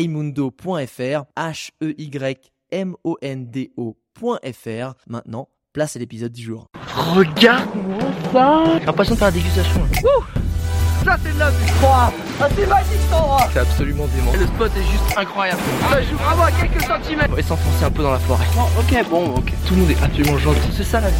heymundo.fr, H-E-Y-M-O-N-D-O.fr. Maintenant, place à l'épisode du jour. Regarde-moi ça J'ai l'impression de faire la dégustation. Ouh ça c'est de la vue Ah c'est magique cet endroit C'est absolument dément. Le spot est juste incroyable. Ça joue vraiment à quelques centimètres. On va s'enfoncer un peu dans la forêt. Oh, ok, bon, ok. Tout le monde est absolument gentil. C'est ça la vie.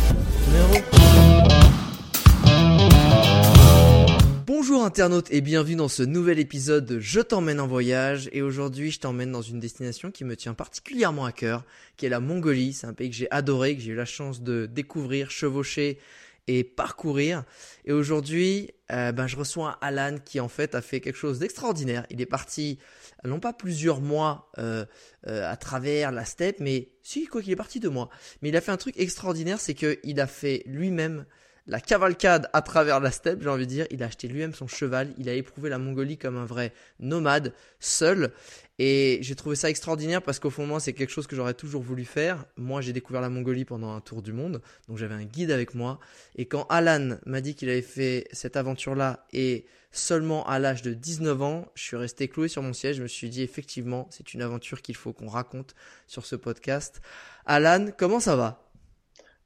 Bonjour internautes et bienvenue dans ce nouvel épisode de Je t'emmène en voyage et aujourd'hui je t'emmène dans une destination qui me tient particulièrement à cœur, qui est la Mongolie. C'est un pays que j'ai adoré, que j'ai eu la chance de découvrir, chevaucher et parcourir. Et aujourd'hui, euh, ben, je reçois Alan qui en fait a fait quelque chose d'extraordinaire. Il est parti non pas plusieurs mois euh, euh, à travers la steppe, mais si quoi qu'il est parti deux mois. Mais il a fait un truc extraordinaire, c'est qu'il a fait lui-même la cavalcade à travers la steppe, j'ai envie de dire. Il a acheté lui-même son cheval, il a éprouvé la Mongolie comme un vrai nomade, seul. Et j'ai trouvé ça extraordinaire parce qu'au fond, moi, c'est quelque chose que j'aurais toujours voulu faire. Moi, j'ai découvert la Mongolie pendant un tour du monde, donc j'avais un guide avec moi. Et quand Alan m'a dit qu'il avait fait cette aventure-là et seulement à l'âge de 19 ans, je suis resté cloué sur mon siège. Je me suis dit, effectivement, c'est une aventure qu'il faut qu'on raconte sur ce podcast. Alan, comment ça va?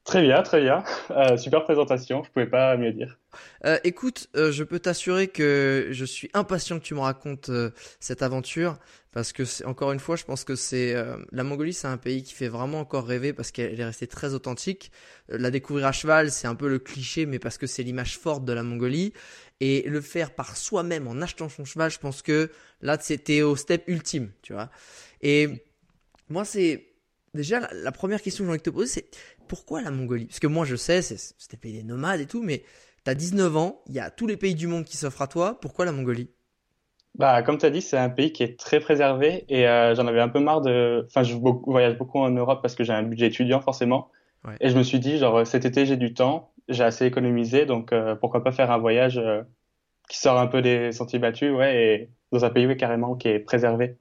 Très bien, très bien. Euh, super présentation, je pouvais pas mieux dire. Euh, écoute, euh, je peux t'assurer que je suis impatient que tu me racontes cette aventure parce que encore une fois, je pense que c'est la Mongolie, c'est un pays qui fait vraiment encore rêver parce qu'elle est restée très authentique. La découvrir à cheval, c'est un peu le cliché, mais parce que c'est l'image forte de la Mongolie et le faire par soi-même en achetant son cheval, je pense que là, c'était au step ultime, tu vois. Et moi, c'est déjà la première question que j'ai envie de te poser, c'est pourquoi la Mongolie? Parce que moi, je sais, c'était pays des nomades et tout, mais t'as 19 ans, il y a tous les pays du monde qui s'offrent à toi. Pourquoi la Mongolie? Bah, comme tu as dit, c'est un pays qui est très préservé et euh, j'en avais un peu marre de. Enfin, je voyage beaucoup en Europe parce que j'ai un budget étudiant forcément. Ouais. Et je me suis dit, genre, cet été, j'ai du temps, j'ai assez économisé, donc euh, pourquoi pas faire un voyage euh, qui sort un peu des sentiers battus, ouais, et dans un pays ouais, carrément qui est préservé,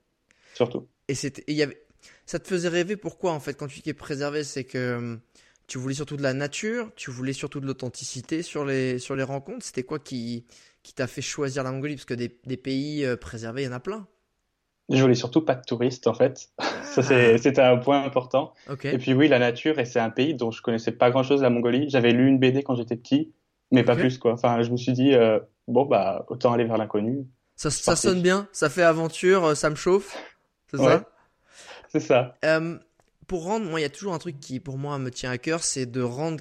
surtout. Et c'était, et il y avait, ça te faisait rêver pourquoi en fait quand tu dis qu'il est préservé, c'est que hum, tu voulais surtout de la nature, tu voulais surtout de l'authenticité sur les sur les rencontres. C'était quoi qui qui t'a fait choisir la Mongolie? Parce que des, des pays euh, préservés, il y en a plein. Je voulais surtout pas de touristes, en fait. Ça, c'est, c'était un point important. Ok. Et puis oui, la nature, et c'est un pays dont je connaissais pas grand-chose, la Mongolie. J'avais lu une BD quand j'étais petit, mais pas plus, quoi. Enfin, je me suis dit, euh, bon, bah, autant aller vers l'inconnu. Ça, ça sonne bien, ça fait aventure, euh, ça me chauffe. C'est Ouais. ça? C'est ça. Euh, pour rendre, moi, il y a toujours un truc qui, pour moi, me tient à cœur, c'est de rendre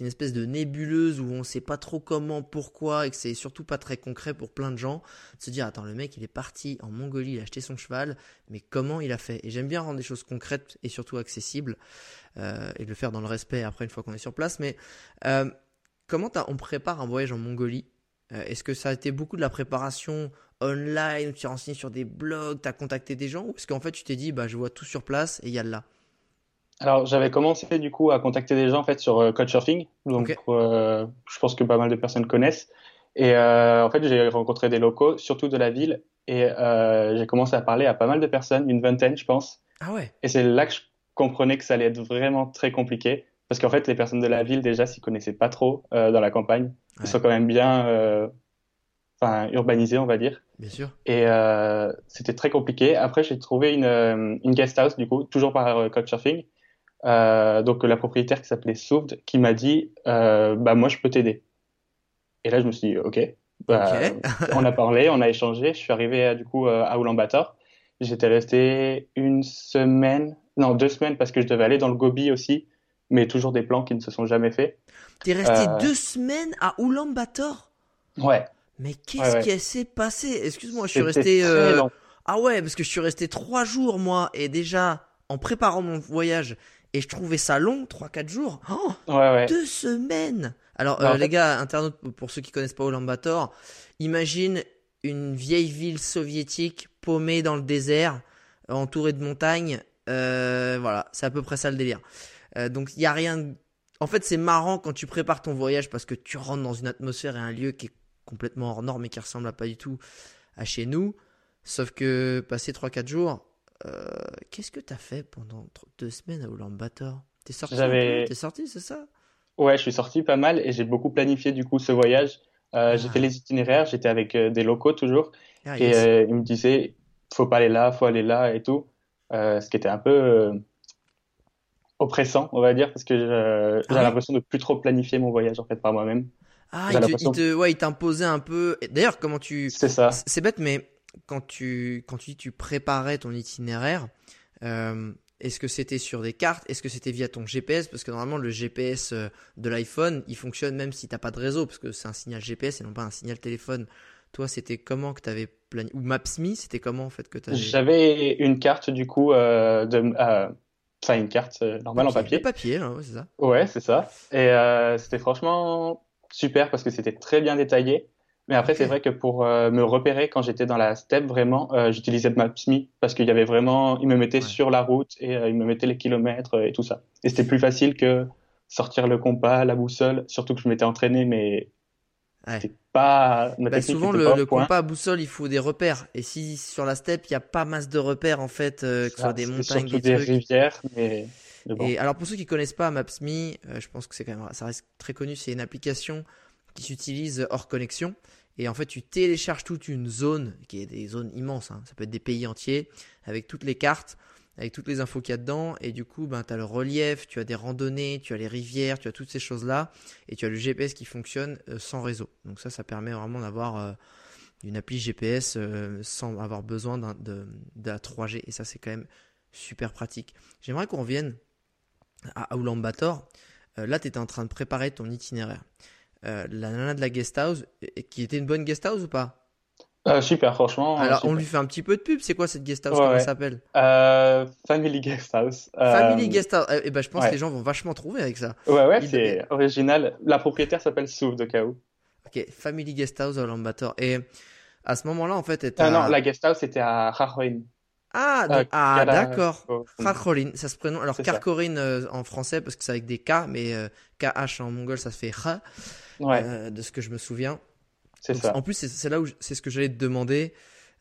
une espèce de nébuleuse où on sait pas trop comment, pourquoi, et que c'est surtout pas très concret pour plein de gens. De se dire, attends, le mec, il est parti en Mongolie, il a acheté son cheval, mais comment il a fait? Et j'aime bien rendre des choses concrètes et surtout accessibles, euh, et le faire dans le respect après une fois qu'on est sur place. Mais euh, comment on prépare un voyage en Mongolie? Euh, Est-ce que ça a été beaucoup de la préparation online, tu t'es renseigné sur des blogs, tu as contacté des gens, ou est-ce qu'en fait tu t'es dit, bah, je vois tout sur place et il y a là? Alors, j'avais commencé, du coup, à contacter des gens, en fait, sur euh, Couchsurfing. Donc, euh, je pense que pas mal de personnes connaissent. Et, euh, en fait, j'ai rencontré des locaux, surtout de la ville. Et, euh, j'ai commencé à parler à pas mal de personnes, une vingtaine, je pense. Ah ouais Et c'est là que je comprenais que ça allait être vraiment très compliqué. Parce qu'en fait, les personnes de la ville, déjà, s'y connaissaient pas trop euh, dans la campagne. Ils Ouais. sont quand même bien euh, enfin, urbanisés, on va dire. Bien sûr. Et euh, c'était très compliqué. Après, j'ai trouvé une, une guest house, du coup, toujours par Couchsurfing. Euh, donc, la propriétaire qui s'appelait Souvd, qui m'a dit euh, Bah, moi, je peux t'aider. Et là, je me suis dit Ok. Bah, on a parlé, on a échangé. Je suis arrivé, euh, du coup, à Ulaanbaatar. J'étais resté une semaine, non, deux semaines, parce que je devais aller dans le Gobi aussi, mais toujours des plans qui ne se sont jamais faits. T'es resté Euh, deux semaines à Ulaanbaatar? Ouais. Mais qu'est-ce Ouais, ouais. qui s'est passé? Excuse-moi, je suis resté. Ah ouais, parce que je suis resté trois jours moi, et déjà en préparant mon voyage, et je trouvais ça long, trois quatre jours. Oh, Ouais, ouais. deux semaines Alors euh, en les gars, internautes, pour ceux qui connaissent pas Ulaanbaatar, imagine une vieille ville soviétique paumée dans le désert, entourée de montagnes. Euh, voilà, c'est à peu près ça le délire. Euh, donc il y a rien. En fait, c'est marrant quand tu prépares ton voyage parce que tu rentres dans une atmosphère et un lieu qui est complètement hors norme et qui ressemble à pas du tout à chez nous. Sauf que passer 3-4 jours, euh, qu'est-ce que t'as fait pendant deux semaines à Ulaanbaatar? T'es sorti T'es sorti, c'est ça? Ouais, je suis sorti pas mal et j'ai beaucoup planifié du coup ce voyage. Euh, j'ai Ah. fait les itinéraires, j'étais avec euh, des locaux toujours Ah, et yes. euh, ils me disaient faut pas aller là, faut aller là et tout. Ce qui était un peu oppressant, on va dire, parce que Ah j'ai l'impression de plus trop planifier mon voyage en fait par moi-même. Ah, j'ai il te- ouais, t'imposait un peu. D'ailleurs, comment tu. C'est ça. C'est bête, mais quand tu, quand tu dis tu préparais ton itinéraire, euh, est-ce que c'était sur des cartes? Est-ce que c'était via ton GPS Parce que normalement, le GPS euh, de l'iPhone, il fonctionne même si t'as pas de réseau, parce que c'est un signal GPS et non pas un signal téléphone. Toi, c'était comment que t'avais planifié Ou Maps.me, c'était comment en fait que t'avais? J'avais une carte du coup euh, de, euh, enfin une carte euh, normale en papier. Le papier, là, ouais, c'est ça. Ouais, c'est ça. Et c'était franchement super parce que c'était très bien détaillé. Mais après, c'est vrai que pour euh, me repérer quand j'étais dans la steppe, vraiment, euh, j'utilisais Maps.me parce qu'il y avait vraiment, il me mettait Ouais. sur la route et euh, il me mettait les kilomètres et tout ça. Et c'était plus facile que sortir le compas, la boussole, surtout que je m'étais entraîné, mais Ouais. c'était pas, ma Bah, souvent, le, pas le compas boussole, il faut des repères. Et si sur la steppe, il n'y a pas masse de repères, en fait, que ce soit des montagnes, des des trucs. rivières, mais, mais bon. Et alors pour ceux qui connaissent pas Maps.me, je pense que c'est quand même ça reste très connu, c'est une application qui s'utilise hors connexion et en fait tu télécharges toute une zone qui est des zones immenses, hein. ça peut être des pays entiers avec toutes les cartes, avec toutes les infos qu'il y a dedans et du coup ben tu as le relief, tu as des randonnées, tu as les rivières, tu as toutes ces choses-là et tu as le GPS qui fonctionne euh, sans réseau. Donc ça ça permet vraiment d'avoir euh, une appli GPS euh, sans avoir besoin d'un- de, la 3G et ça c'est quand même super pratique. J'aimerais qu'on revienne à. Euh, là, tu étais en train de préparer ton itinéraire. Euh, la nana de la guest house, euh, qui était une bonne guest house ou pas? Euh, super, franchement. Alors, on lui fait un petit peu de pub. C'est quoi cette guest house? Ouais, Comment ouais. elle s'appelle? Euh, Family Guest House. Euh, Family Guest House. Eh ben, je pense ouais. que les gens vont vachement trouver avec ça. Ouais, ouais, c'est original. La propriétaire s'appelle Souf de où. Ok, Family Guest House à Ulaanbaatar. Et à ce moment-là, en fait, elle Ah non, la guest house c'était à Rajoy. Ah, Euh, ah, Kala- d'accord. Ça se prononce. Alors. Kharkhorin euh, en français, parce que c'est avec des K, mais euh, KH en mongol, ça se fait Kha, Ouais, euh, de ce que je me souviens. c'est ça. En plus, c'est là où c'est ce que j'allais te demander.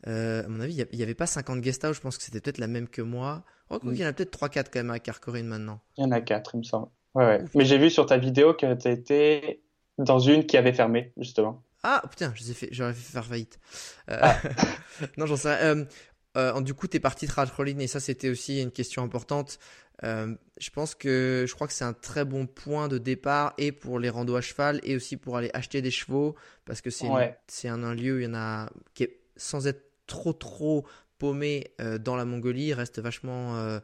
Euh, à mon avis, il il n'y avait pas 50 guest house. Je pense que c'était peut-être la même que moi. Oh, quoi Mm. qu'il y en a peut-être 3-4 quand même à Karkorin maintenant. Il y en a quatre, il me semble. Ouais, ouais. Ouf. Mais j'ai vu sur ta vidéo que tu étais dans une qui avait fermé, justement. Ah putain, ai fait- j'aurais fait faire faillite. Euh, Ah. non, j'en sais rien. Euh, euh, du coup, t'es parti de Radcrollin et ça, c'était aussi une question importante. Euh, je pense que je crois que c'est un très bon point de départ et pour les randos à cheval et aussi pour aller acheter des chevaux parce que c'est Ouais. un, un lieu où il y en a qui est sans être trop trop paumé euh, dans la Mongolie, reste vachement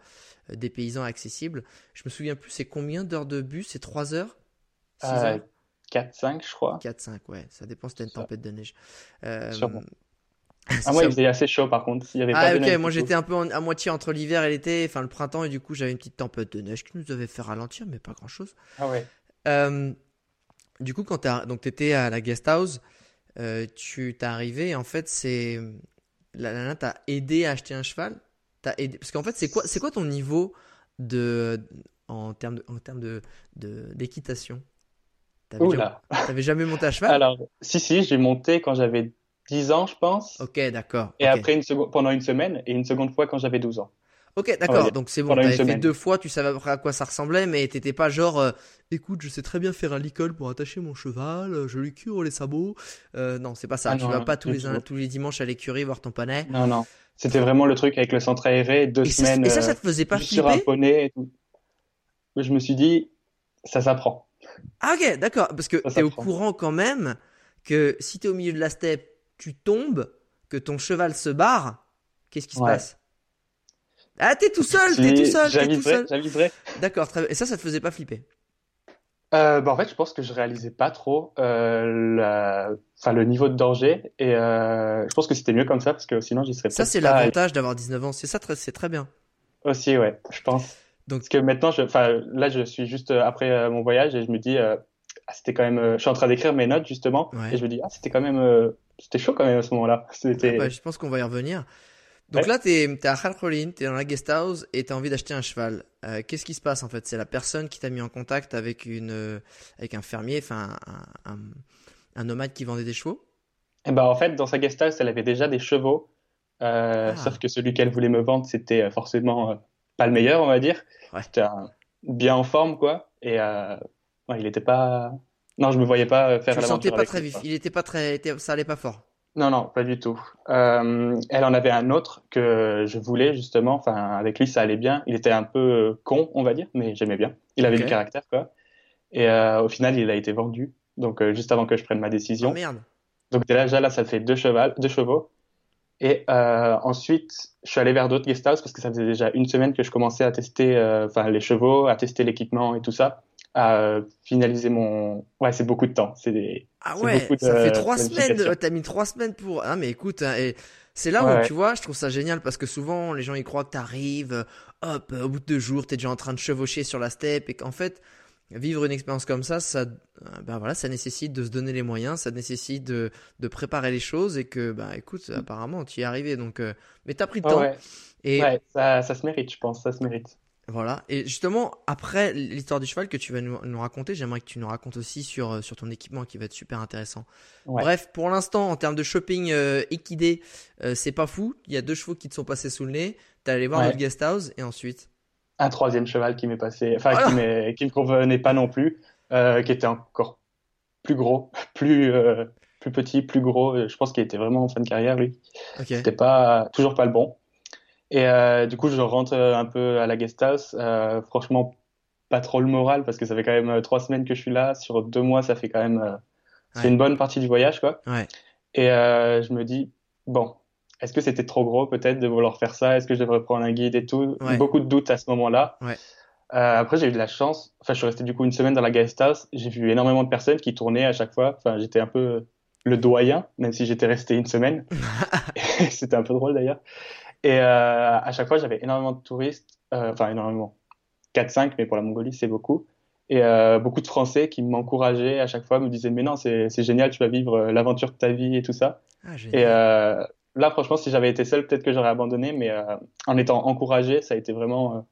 des paysans accessibles. Je me souviens plus, c'est combien d'heures de bus? C'est 3 heures? 6 Euh, heures? 4, 5, je crois. 4-5, ouais, ça dépend si t'as une tempête de neige. Euh, Ah, moi, il faisait assez chaud, par contre. Il y avait Ah, pas ok, moi j'étais un peu en- à moitié entre l'hiver et l'été, enfin le printemps, et du coup j'avais une petite tempête de neige qui nous avait fait ralentir, mais pas grand chose. Ah ouais. Euh, du coup, quand t'étais à la guest house, euh, tu t'es arrivé, et en fait, c'est. La nana t'a aidé à acheter un cheval? T'as aidé... Parce qu'en fait, c'est quoi, c'est quoi ton niveau de. En termes de, en termes de, d'équitation? T'avais. T'avais jamais monté à cheval? Alors, si, si, j'ai monté quand j'avais 10 ans, je pense. Ok, d'accord. Et après, une seconde, pendant une semaine, et une seconde fois quand j'avais 12 ans. Ok, d'accord. Donc c'est bon, t'avais fait deux fois, tu savais à quoi ça ressemblait, mais t'étais pas genre, euh, écoute, je sais très bien faire un licol pour attacher mon cheval, euh, je lui cure les sabots. Euh, non, c'est pas ça. Ah tu non, vas non, pas tous les, tous les dimanches à l'écurie voir ton panais. Non, non. C'était vraiment le truc avec le centre aéré, deux Et ça, semaines et ça, ça te faisait pas sur un flipper poney et tout. Je me suis dit, ça s'apprend. Ah ok, d'accord. Parce que t'es au courant quand même que si t'es au milieu de la steppe, tu tombes, que ton cheval se barre, qu'est-ce qui se Ouais. passe? Ah, t'es tout seul, t'es tout seul, t'es tout seul. D'accord, très bien. Et ça, ça te faisait pas flipper? Euh, bah, en fait, je pense que je réalisais pas trop euh, la... enfin, le niveau de danger. Et euh, je pense que c'était mieux comme ça, parce que sinon, j'y serais Ça, peut-être c'est pas l'avantage d'avoir 19 ans. C'est ça, très- c'est très bien. Aussi, ouais, je pense. Donc- Parce que maintenant, je, enfin, là, je suis juste après mon voyage et je me dis, ah, c'était quand même. euh, je suis en train d'écrire mes notes justement, Ouais. et je me dis, ah, c'était quand même, euh, c'était chaud quand même à ce moment-là. C'était. Ah bah, je pense qu'on va y revenir. Donc Ouais. là, t'es es à Khalkhalin, t'es dans la guest house et t'as envie d'acheter un cheval. Euh, Qu'est-ce qui se passe en fait? C'est la personne qui t'a mis en contact avec une, avec un fermier, enfin un, un, un nomade qui vendait des chevaux? Et ben en fait, dans sa guest house, elle avait déjà des chevaux, euh, Ah. sauf que celui qu'elle voulait me vendre, c'était forcément euh, pas le meilleur, on va dire. Ouais. C'était bien en forme, quoi. Et ouais, il était pas. Non, je me voyais pas euh, faire Tu l'aventure pas très lui, vif. quoi. Il était pas très, ça allait pas fort. Non, non, pas du tout. Euh, elle en avait un autre que je voulais justement. Enfin, avec lui, ça allait bien. Il était un peu euh, con, on va dire, mais j'aimais bien. Il avait du caractère, quoi. Et euh, au final, il a été vendu. Donc, euh, juste avant que je prenne ma Oh décision. merde. Donc déjà là, ça fait deux chevaux, deux chevaux. Et ensuite, je suis allé vers d'autres guest houses parce que ça faisait déjà une semaine que je commençais à tester, enfin les chevaux, à tester l'équipement et tout ça, à finaliser mon. Ouais, c'est beaucoup de temps. C'est des. Ah ouais, de ça fait trois semaines. T'as mis trois semaines pour. Ah mais écoute, hein, et c'est là où Ouais, tu vois, je trouve ça génial parce que souvent les gens ils croient que t'arrives, hop, au bout de deux jours, t'es déjà en train de chevaucher sur la steppe et qu'en fait vivre une expérience comme ça, ça, euh, ben voilà, ça nécessite de se donner les moyens, ça nécessite de, de préparer les choses et que bah écoute, apparemment tu y es arrivé donc. euh, mais t'as pris le Ouais, temps ouais. et Ouais, ça, ça se mérite, je pense, ça se mérite. Voilà. Et justement, après l'histoire du cheval que tu vas nous, nous raconter, j'aimerais que tu nous racontes aussi sur, euh, sur ton équipement qui va être super intéressant. Ouais. Bref, pour l'instant, en termes de shopping euh, équidé, euh, c'est pas fou. Il y a deux chevaux qui te sont passés sous le nez. T'es allé voir Ouais. notre guest house et ensuite? Un troisième cheval qui m'est passé, enfin Ah qui qui me convenait pas non plus, euh, qui était encore plus gros, plus plus petit, plus gros. Je pense qu'il était vraiment en fin de carrière lui. Ok. C'était pas toujours pas le bon. Et euh, du coup, je rentre euh, un peu à la guest house. Euh, franchement, pas trop le moral parce que ça fait quand même euh, trois semaines que je suis là. Sur deux mois, ça fait quand même euh, c'est Ouais. une bonne partie du voyage, quoi. Ouais. Et euh, je me dis bon, est-ce que c'était trop gros peut-être de vouloir faire ça? Est-ce que je devrais prendre un guide et tout? Ouais. Beaucoup de doutes à ce moment-là. Ouais. Euh, après, j'ai eu de la chance. Enfin, je suis resté du coup une semaine dans la guest house. J'ai vu énormément de personnes qui tournaient à chaque fois. Enfin, j'étais un peu le doyen, même si j'étais resté une semaine. C'était un peu drôle d'ailleurs. Et euh, à chaque fois, j'avais énormément de touristes. euh, Enfin, énormément. 4-5, mais pour la Mongolie, c'est beaucoup. Et euh, beaucoup de Français qui m'encourageaient à chaque fois, me disaient, mais non, c'est génial, tu vas vivre l'aventure de ta vie et tout ça. Ah, Et là, franchement, si j'avais été seul, peut-être que j'aurais abandonné, mais en étant encouragé, ça a été vraiment,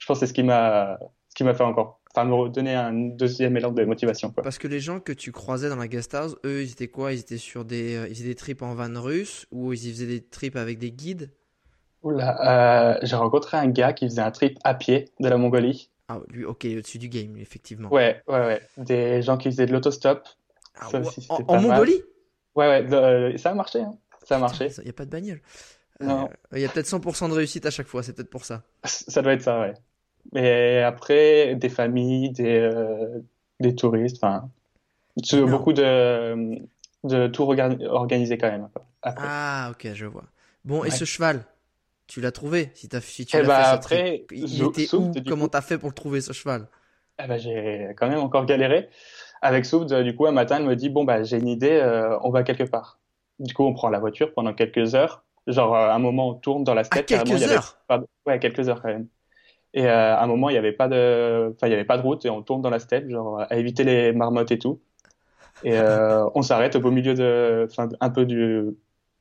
je pense, que c'est ce qui m'a, ce qui m'a fait encore, enfin, me redonner un deuxième élan de motivation, quoi. Parce que les gens que tu croisais dans la guest house, eux, ils étaient quoi? Ils étaient sur des, ils faisaient des trips en van russe ou ils faisaient des trips avec des guides? Oula, euh, j'ai rencontré un gars qui faisait un trip à pied de la Mongolie. Ah, lui, ok, au-dessus du game, effectivement. Ouais, ouais, ouais. Des gens qui faisaient de l'autostop. Ah, Ça ouais, aussi, en. Mongolie? Ouais, ouais, de- euh, ça a marché, hein. Ça a marché. Il n'y a pas de bagnole. Euh, Il y a peut-être 100% de réussite à chaque fois, c'est peut-être pour ça. Ça doit être ça, ouais. Et après, des familles, des, euh, des touristes, enfin, beaucoup de, de tours orga- organisés quand même. Après. Ah, ok, je vois. Bon, et ce cheval, tu l'as trouvé si, t'as, si tu Eh l'as bah, fait après. Il Zou- était Souped, où? du Comment t'as fait pour le trouver ce cheval? Eh ben, j'ai quand même encore galéré. Avec Souped, euh, du coup, un matin, elle me dit, bon, bah, j'ai une idée, euh, on va quelque part. Du coup, on prend la voiture pendant quelques heures. Genre, euh, à un moment, on tourne dans la À steppe. carrément, quelques avait heures? de- Ouais, quelques heures quand même. Et euh, à un moment, il n'y avait pas de, enfin, il y avait pas de route et on tourne dans la steppe, genre à éviter les marmottes et tout. Et euh, on s'arrête au beau milieu de, enfin, un peu du,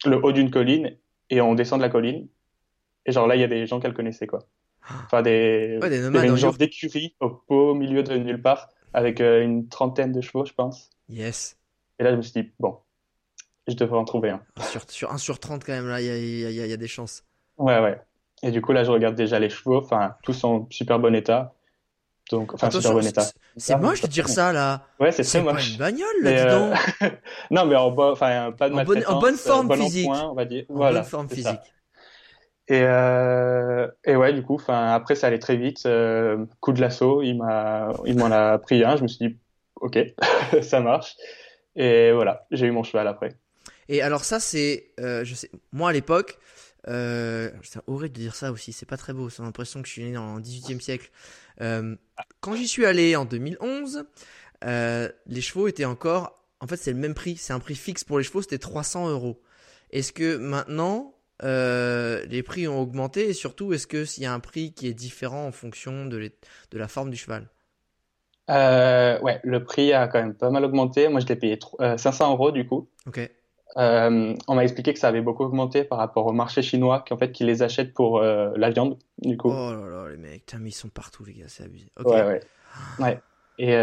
le haut d'une colline et on descend de la colline. Et genre là, il y a des gens qu'elle connaissait quoi. Enfin des, Ouais, des il y nomades une genre d'écurie au beau milieu de nulle part avec euh, une trentaine de chevaux, je pense. Yes. Et là, je me suis dit bon, je devrais en trouver un. Sur, sur 1 sur 30 quand même, là, il y a, y a- y a- y a des chances. Ouais, ouais. Et du coup, là, je regarde déjà les chevaux, enfin, tous en super bon état. Donc, enfin, super bon état. c'est- c'est moche de dire ça là. Ouais, c'est C'est très moche. une bagnole là, Mais, dis euh, donc. non, mais en, bo- enfin, pas de En bonne- en bonne euh, forme bon en physique. point, on va dire. En Voilà, bonne forme c'est ça. Et, euh, et ouais, du coup, enfin, après, ça allait très vite. euh, coup de lasso, il m'en a pris un. Je me suis dit, ok, ça marche. Et voilà, j'ai eu mon cheval après. Et alors ça c'est, euh, moi à l'époque, euh, c'est horrible de dire ça aussi, c'est pas très beau, j'ai l'impression que je suis né le 18e siècle. Quand j'y suis allé en 2011, euh, les chevaux étaient encore, en fait c'est le même prix, c'est un prix fixe pour les chevaux, c'était 300 euros. Est-ce que maintenant euh, les prix ont augmenté et surtout est-ce que s'il y a un prix qui est différent en fonction de, les- de la forme du cheval? Euh, ouais, le prix a quand même pas mal augmenté. Moi, je l'ai payé tro- euh, 500 euros du coup. Ok. On m'a expliqué que ça avait beaucoup augmenté par rapport au marché chinois, qu'en fait, qui les achètent pour la viande, du coup. Oh là là, les mecs, mais ils sont partout, les gars, c'est abusé. Ouais, ouais. Ouais. Et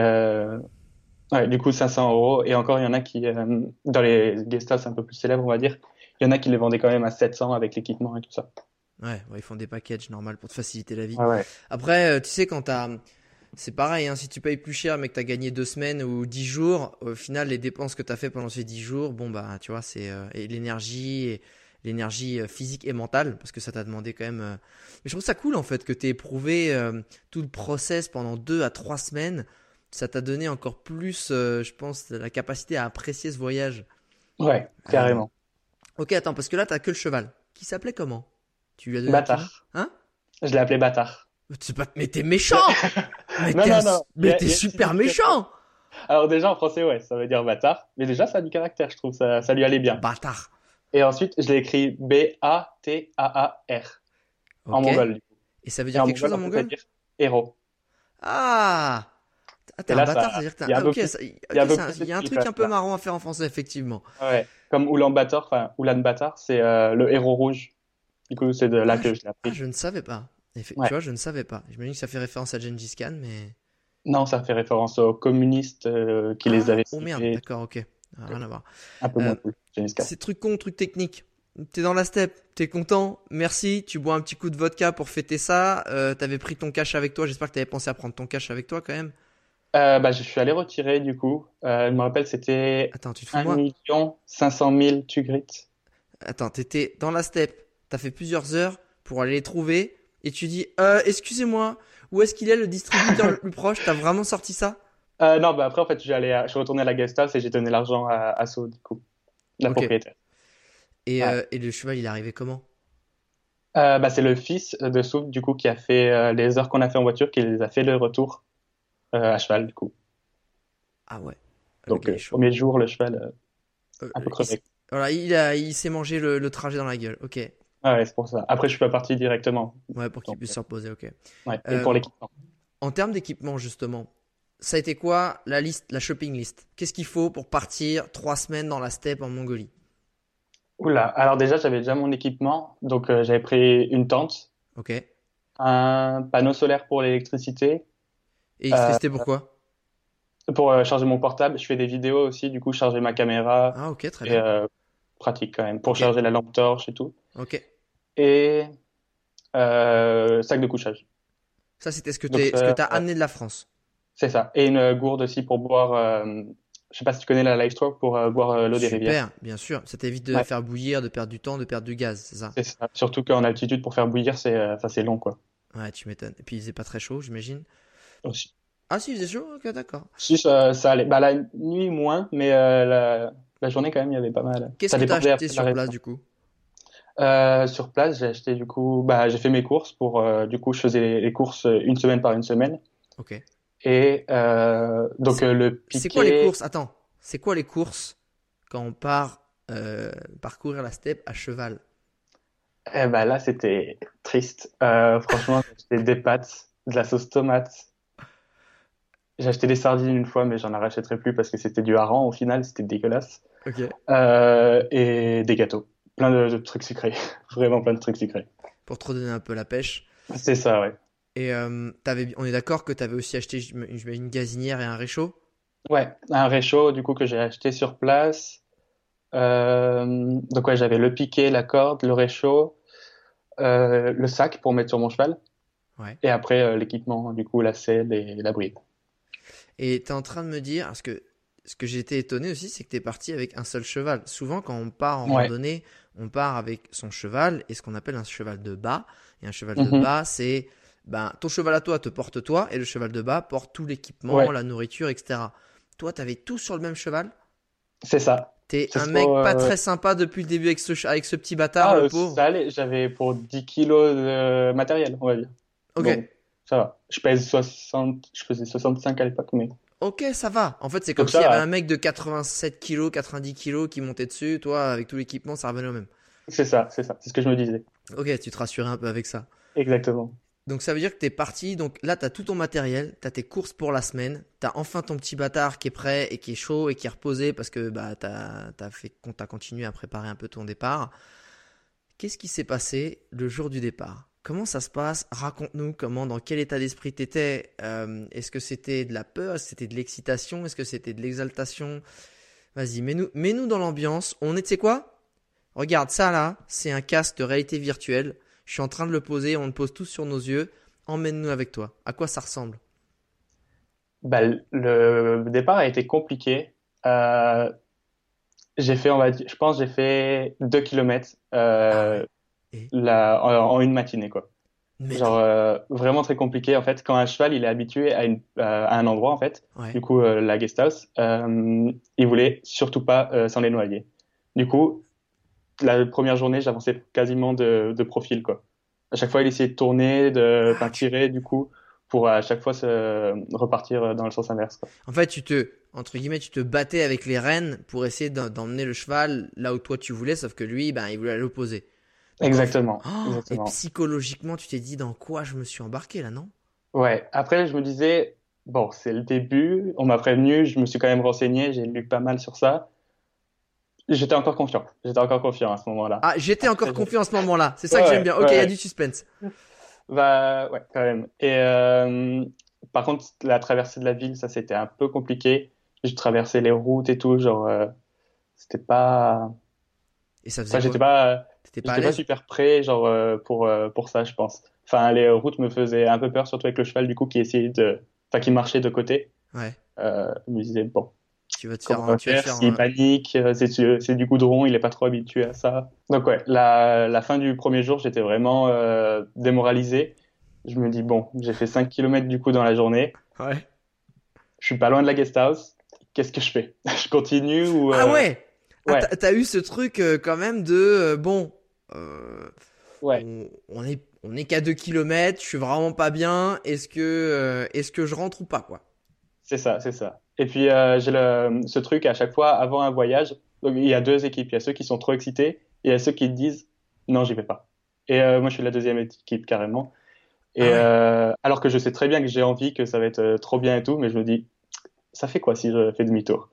ouais, du coup, 500 euros. Et encore, il y en a qui, dans les guest un peu plus célèbres, on va dire, il y en a qui les vendaient quand même à 700 avec l'équipement et tout ça. Ouais, ouais, ils font des packages normal pour te faciliter la vie. Ouais. Après, euh, tu sais, quand t'as. C'est pareil, hein, si tu payes plus cher mais que t'as gagné deux semaines ou dix jours, au final, les dépenses que t'as fait pendant ces dix jours, bon, bah, tu vois, c'est euh, et l'énergie, et l'énergie euh, physique et mentale, parce que ça t'a demandé quand même. Mais je trouve ça cool, en fait, que t'aies éprouvé euh, tout le process pendant deux à trois semaines. Ça t'a donné encore plus, euh, je pense, la capacité à apprécier ce voyage. Ouais, carrément. Ok, attends, parce que là, t'as que le cheval. Qui s'appelait comment? Tu lui as donné Bâtard. Hein? Je l'ai appelé bâtard. Pas... Mais t'es méchant Mais Non, t'es non, non. mais super méchant Alors déjà en français ouais, ça veut dire bâtard, mais déjà ça a du caractère, je trouve ça ça lui allait bien. Bâtard. Et ensuite, je l'ai écrit B A T A A R en mongol. Et ça veut dire quelque chose en mongol, héros. Ah Ah, T'es un là, bâtard, ça- ça veut dire que t'es il y a un... un peu Ok, il y a un truc un peu marrant à faire en français, effectivement. Ouais, comme Ulan Bator, enfin Bator, c'est euh, le héros rouge. Du coup, c'est de là Ah, que je l'ai Ah, appris. je ne savais pas. Ouais. Tu vois, je ne savais pas. J'imagine que ça fait référence à Gengis Khan, mais... Non, ça fait référence aux communistes euh, qui les Ah, avaient Oh merde, d'accord, ok. Ah, rien à voir. un peu moins Euh, cool. Gengis Khan. C'est truc con, truc technique. T'es dans la steppe, t'es content, merci, tu bois un petit coup de vodka pour fêter ça, euh, t'avais pris ton cash avec toi, j'espère que t'avais pensé à prendre ton cash avec toi quand même. Euh, bah, je suis allé retirer du coup. Euh, je me rappelle, c'était Attends, tu te fous de 1 moi million 500 000 Tugrit. Attends, t'étais dans la steppe, t'as fait plusieurs heures pour aller les trouver, et tu dis, euh, excusez-moi, où est-ce qu'il est le distributeur le plus proche? T'as vraiment sorti ça? Euh, non, bah après, en fait, à- je suis retourné à la guest house et j'ai donné l'argent à, à du coup, la Ok. propriétaire. et, Ouais. euh, et le cheval, il est arrivé comment? Euh, bah, c'est le fils de Souf, du coup, qui a fait euh, les heures qu'on a fait en voiture, qui les a fait le retour à cheval, du coup. Ah ouais. Donc, Ok, euh, premier jour, le cheval, euh, Euh, un peu crevé. Voilà, il, a, il s'est mangé le, le trajet dans la gueule, ok. Ah ouais, c'est pour ça. Après, je suis pas parti directement. Ouais, pour qu'il Donc, puisse euh, se reposer, ok. Ouais. Et Euh, pour l'équipement. En termes d'équipement, justement, ça a été quoi la liste, la shopping list? Qu'est-ce qu'il faut pour partir trois semaines dans la steppe en Mongolie? Oula, alors déjà, j'avais déjà mon équipement. Donc, euh, j'avais pris une tente, Ok. Un panneau solaire pour l'électricité, l'électricité, pourquoi pour euh, charger mon portable. Je fais des vidéos aussi, du coup, charger ma caméra. Ah, ok, très Et bien. euh, pratique quand même, pour charger la lampe torche et tout. Ok. Et euh, sac de couchage. Ça, c'était ce que tu euh, as amené de la France. C'est ça. Et une gourde aussi pour boire. euh, je sais pas si tu connais la Life Straw pour euh, boire euh, l'eau des rivières. Super, bien sûr. Ça t'évite de Ouais. faire bouillir, de perdre du temps, de perdre du gaz, c'est ça? C'est ça. Surtout qu'en altitude, pour faire bouillir, euh, c'est long, quoi. Ouais, tu m'étonnes. Et puis, il faisait pas très chaud, j'imagine? Aussi. Ah, si, il faisait chaud Ok, d'accord. Si ça, ça allait. Bah, la nuit, moins, mais euh, la, la journée, quand même, il y avait pas mal. Qu'est-ce que t'as acheté sur la place, du coup? Euh, sur place, j'ai acheté du coup. Bah, j'ai fait mes courses pour. euh, du coup, je faisais les, les courses une semaine par une semaine. Ok. Et euh, donc, C'est- le C'est quoi les piquet- courses? Attends, c'est quoi les courses quand on part parcourir la steppe à cheval? Eh ben là, c'était triste. Franchement, j'ai acheté des pâtes, de la sauce tomate. J'ai acheté des sardines une fois, mais j'en rachèterai plus parce que c'était du hareng au final, c'était dégueulasse. Euh, et des gâteaux. Plein de, de trucs sucrés. Vraiment plein de trucs sucrés. Pour te redonner un peu la pêche. C'est ça, ouais. Et euh, on est d'accord que tu avais aussi acheté une gazinière et un réchaud? Ouais, un réchaud du coup que j'ai acheté sur place. Euh, donc ouais, j'avais le piquet, la corde, le réchaud, euh, le sac pour mettre sur mon cheval. Ouais. Et après l'équipement, du coup la selle et la bride. Et tu es en train de me dire, parce que ce que été étonné aussi, c'est que tu es parti avec un seul cheval. Souvent, quand on part en Ouais. randonnée, on part avec son cheval et ce qu'on appelle un cheval de bas. Et un cheval de Mhm. bas, c'est ben, ton cheval à toi te porte toi et le cheval de bas porte tout l'équipement, Ouais. la nourriture, etc. Toi, tu avais tout sur le même cheval? C'est ça. T'es un mec pas euh, très sympa depuis le début avec ce, avec ce petit bâtard, Ah, le euh, pauvre. ça allait, j'avais pour 10 kilos de matériel, on va dire. Ok, Donc, ça va. Je pèse 60, je faisais 65 à l'époque, mais ok, ça va. En fait, c'est comme s'il y avait va. un mec de 87 kilos, 90 kilos qui montait dessus. Toi, avec tout l'équipement, ça revenait au même. c'est ça, c'est ça, c'est ce que je me disais. Ok, tu te rassurais un peu avec ça. Exactement. Donc ça veut dire que tu es parti, donc là tu as tout ton matériel, tu as tes courses pour la semaine, tu as enfin ton petit bâtard qui est prêt et qui est chaud et qui est reposé parce que bah, tu as, fait, as continué à préparer un peu ton départ. Qu'est-ce qui s'est passé le jour du départ? Comment ça se passe? Raconte-nous comment, dans quel état d'esprit tu étais. Euh, est-ce que c'était de la peur? Est-ce que c'était de l'excitation? Est-ce que c'était de l'exaltation? Vas-y, mets-nous mets -nous dans l'ambiance. On est, tu sais quoi? Regarde, ça là, c'est un casque de réalité virtuelle. Je suis en train de le poser, on le pose tous sur nos yeux. Emmène-nous avec toi. À quoi ça ressemble? Bah, Le départ a été compliqué. Euh, j'ai fait, on va dire, je pense, j'ai fait 2 km euh, ah en, une matinée, quoi. Genre euh, vraiment très compliqué en fait. Quand un cheval il est habitué à, une, à un endroit en fait, du coup la guest house, il voulait surtout pas s'en éloigner. Du coup, la première journée, j'avançais quasiment de, de, profil, quoi. À chaque fois, il essayait de tourner, de ah, tirer, du coup, pour à chaque fois se repartir dans le sens inverse. Quoi. En fait, tu te, entre guillemets, tu te battais avec les rênes pour essayer d'emmener le cheval là où toi tu voulais, sauf que lui, ben, il voulait l'opposer. Exactement, oh, exactement. Et psychologiquement, tu t'es dit dans quoi je me suis embarqué là, non? Ouais. Après, je me disais, bon, c'est le début. On m'a prévenu, je me suis quand même renseigné, j'ai lu pas mal sur ça. J'étais encore confiant. J'étais encore confiant à ce moment-là. Ah, j'étais encore confiant à ce moment-là. C'est ça que j'aime bien. Ok, il y a du suspense. Bah ouais, quand même. Et euh, par contre, la traversée de la ville, ça c'était un peu compliqué. J'ai traversé les routes et tout, genre euh, c'était pas. Et ça faisait. j'étais pas. J'étais pas, pas, super prêt, genre euh, pour euh, pour ça, je pense. Enfin, les routes me faisaient un peu peur, surtout avec le cheval du coup qui essayait de, enfin qui marchait de côté. Ouais. Euh, je me disais bon, tu vas te faire, tu vas faire il panique, c'est du goudron, il est pas trop habitué à ça. Donc ouais, la, la fin du premier jour, j'étais vraiment démoralisé. Je me dis bon, j'ai fait 5 km du coup dans la journée. Ouais. Je suis pas loin de la guest house. Qu'est-ce que je fais? Je continue ou Ah euh, ouais. Ah. T'as eu ce truc quand même de bon. ouais. On, est on est qu'à 2 km, je suis vraiment pas bien. Est-ce que est-ce que je rentre ou pas quoi? C'est ça, c'est ça. Et puis euh, j'ai ce truc à chaque fois avant un voyage. Donc il y a deux équipes. Il y a ceux qui sont trop excités et il y a ceux qui disent non, j'y vais pas. Et euh, moi je suis la deuxième équipe carrément. Et ah euh, alors que je sais très bien que j'ai envie, que ça va être trop bien et tout, mais je me dis ça fait quoi si je fais demi-tour?